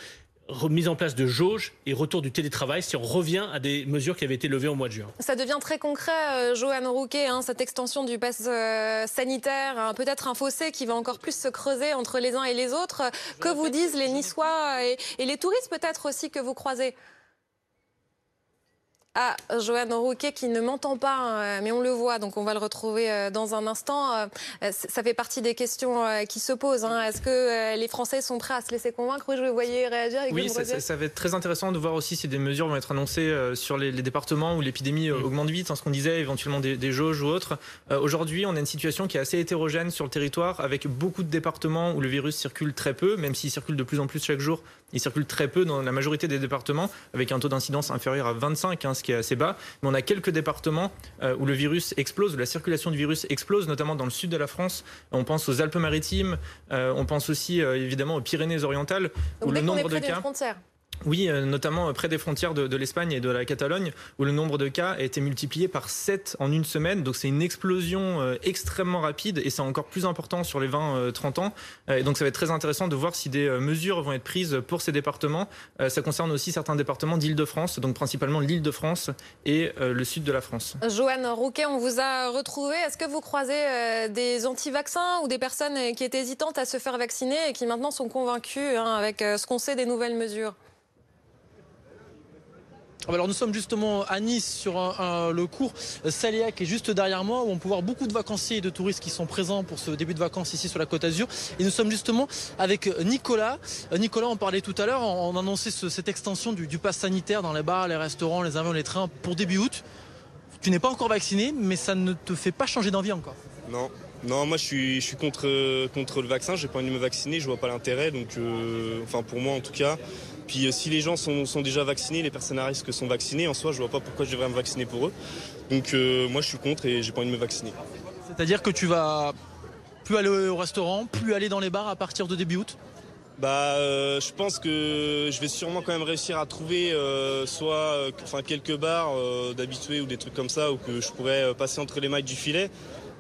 remise en place de jauges et retour du télétravail si on revient à des mesures qui avaient été levées au mois de juin. Ça devient très concret, euh, Johan Rouquet, hein, cette extension du pass euh, sanitaire, hein, peut-être un fossé qui va encore plus se creuser entre les uns et les autres. que vous disent les Niçois et, et les touristes peut-être aussi que vous croisez? À Joanne Rouquet qui ne m'entend pas, mais on le voit, donc on va le retrouver dans un instant. Ça fait partie des questions qui se posent. Hein. Est-ce que les Français sont prêts à se laisser convaincre? Je vous voyais réagir. Oui, ça, ça, va être très intéressant de voir aussi si des mesures vont être annoncées sur les, départements où l'épidémie mm. augmente vite, en ce qu'on disait, éventuellement des, des jauges ou autres. Aujourd'hui, on a une situation qui est assez hétérogène sur le territoire, avec beaucoup de départements où le virus circule très peu, même s'il circule de plus en plus chaque jour. Il circule très peu dans la majorité des départements, avec un taux d'incidence inférieur à 25, hein, ce qui est assez bas. Mais on a quelques départements euh, où le virus explose, où la circulation du virus explose, notamment dans le sud de la France. On pense aux Alpes-Maritimes, euh, on pense aussi euh, évidemment aux Pyrénées-Orientales, où le nombre de cas. Oui, euh, notamment euh, près des frontières de, l'Espagne et de la Catalogne, où le nombre de cas a été multiplié par 7 en une semaine. Donc c'est une explosion euh, extrêmement rapide et c'est encore plus important sur les 20-30 ans. Et donc ça va être très intéressant de voir si des mesures vont être prises pour ces départements. Ça concerne aussi certains départements d'Île-de-France, donc principalement l'Île-de-France et le sud de la France. Joanne Rouquet, on vous a retrouvé. Est-ce que vous croisez des anti-vaccins ou des personnes qui étaient hésitantes à se faire vacciner et qui maintenant sont convaincues hein, avec ce qu'on sait des nouvelles mesures? Alors nous sommes justement à Nice sur le cours Saléa qui est juste derrière moi où on peut voir beaucoup de vacanciers et de touristes qui sont présents pour ce début de vacances ici sur la Côte d'Azur. Et nous sommes justement avec Nicolas. Euh, Nicolas, on parlait tout à l'heure, on annonçait cette extension du, pass sanitaire dans les bars, les restaurants, les avions, les trains pour début août. Tu n'es pas encore vacciné, mais ça ne te fait pas changer d'envie encore. Non, non, moi je suis, contre le vaccin, j'ai pas envie de me vacciner, je vois pas l'intérêt, donc euh, enfin pour moi en tout cas. Puis euh, si les gens sont, déjà vaccinés, les personnes à risque sont vaccinées, en soi, je vois pas pourquoi je devrais me vacciner pour eux. Donc euh, moi, je suis contre et j'ai pas envie de me vacciner. C'est-à-dire que tu vas plus aller au restaurant, plus aller dans les bars à partir de début août? Bah, euh, je pense que je vais sûrement quand même réussir à trouver soit enfin, quelques bars d'habitués ou des trucs comme ça où que je pourrais passer entre les mailles du filet.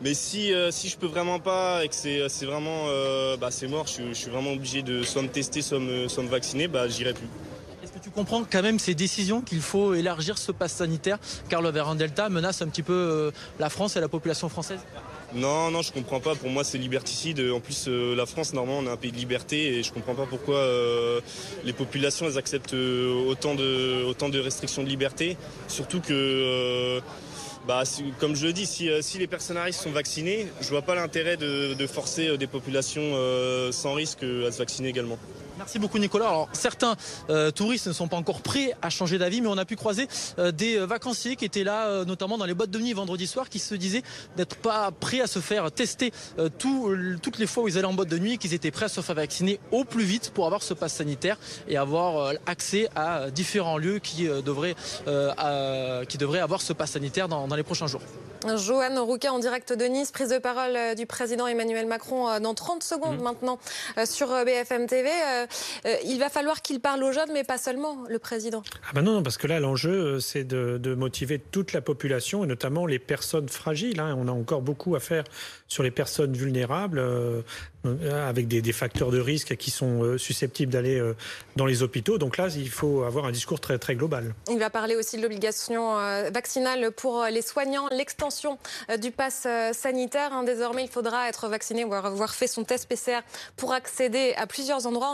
Mais si, euh, si je peux vraiment pas et que c'est, vraiment euh, bah, c'est mort, je, suis vraiment obligé de soit me tester, soit me, soit me vacciner, bah, j'irai plus. Est-ce que tu comprends quand même ces décisions qu'il faut élargir ce pass sanitaire car le variant Delta menace un petit peu euh, la France et la population française? Non, non, je comprends pas. Pour moi, c'est liberticide. En plus, la France, normalement, on est un pays de liberté et je comprends pas pourquoi les populations elles acceptent autant de, autant de restrictions de liberté. Surtout que bah, comme je le dis, si, euh, les personnes à risque sont vaccinées, je vois pas l'intérêt de, forcer euh, des populations euh, sans risque à se vacciner également. Merci beaucoup Nicolas. Alors certains euh, touristes ne sont pas encore prêts à changer d'avis, mais on a pu croiser euh, des euh, vacanciers qui étaient là, notamment dans les boîtes de nuit vendredi soir, qui se disaient d'être pas prêts à se faire tester toutes les fois où ils allaient en boîte de nuit, qu'ils étaient prêts à se faire vacciner au plus vite pour avoir ce pass sanitaire et avoir accès à différents lieux qui devraient, qui devraient avoir ce pass sanitaire dans, les prochains jours. Joanne Rouquet en direct de Nice, prise de parole du président Emmanuel Macron dans 30 secondes mmh. maintenant sur BFM TV. Euh, il va falloir qu'il parle aux jeunes, mais pas seulement, le président. Ah ben non, parce que là, l'enjeu, euh, c'est de, motiver toute la population, et notamment les personnes fragiles. Hein. On a encore beaucoup à faire sur les personnes vulnérables, euh, avec des, facteurs de risque qui sont susceptibles d'aller dans les hôpitaux. Donc là, il faut avoir un discours très, très global. Il va parler aussi de l'obligation vaccinale pour les soignants, l'extension du pass sanitaire. Hein. Désormais, il faudra être vacciné ou avoir fait son test PCR pour accéder à plusieurs endroits.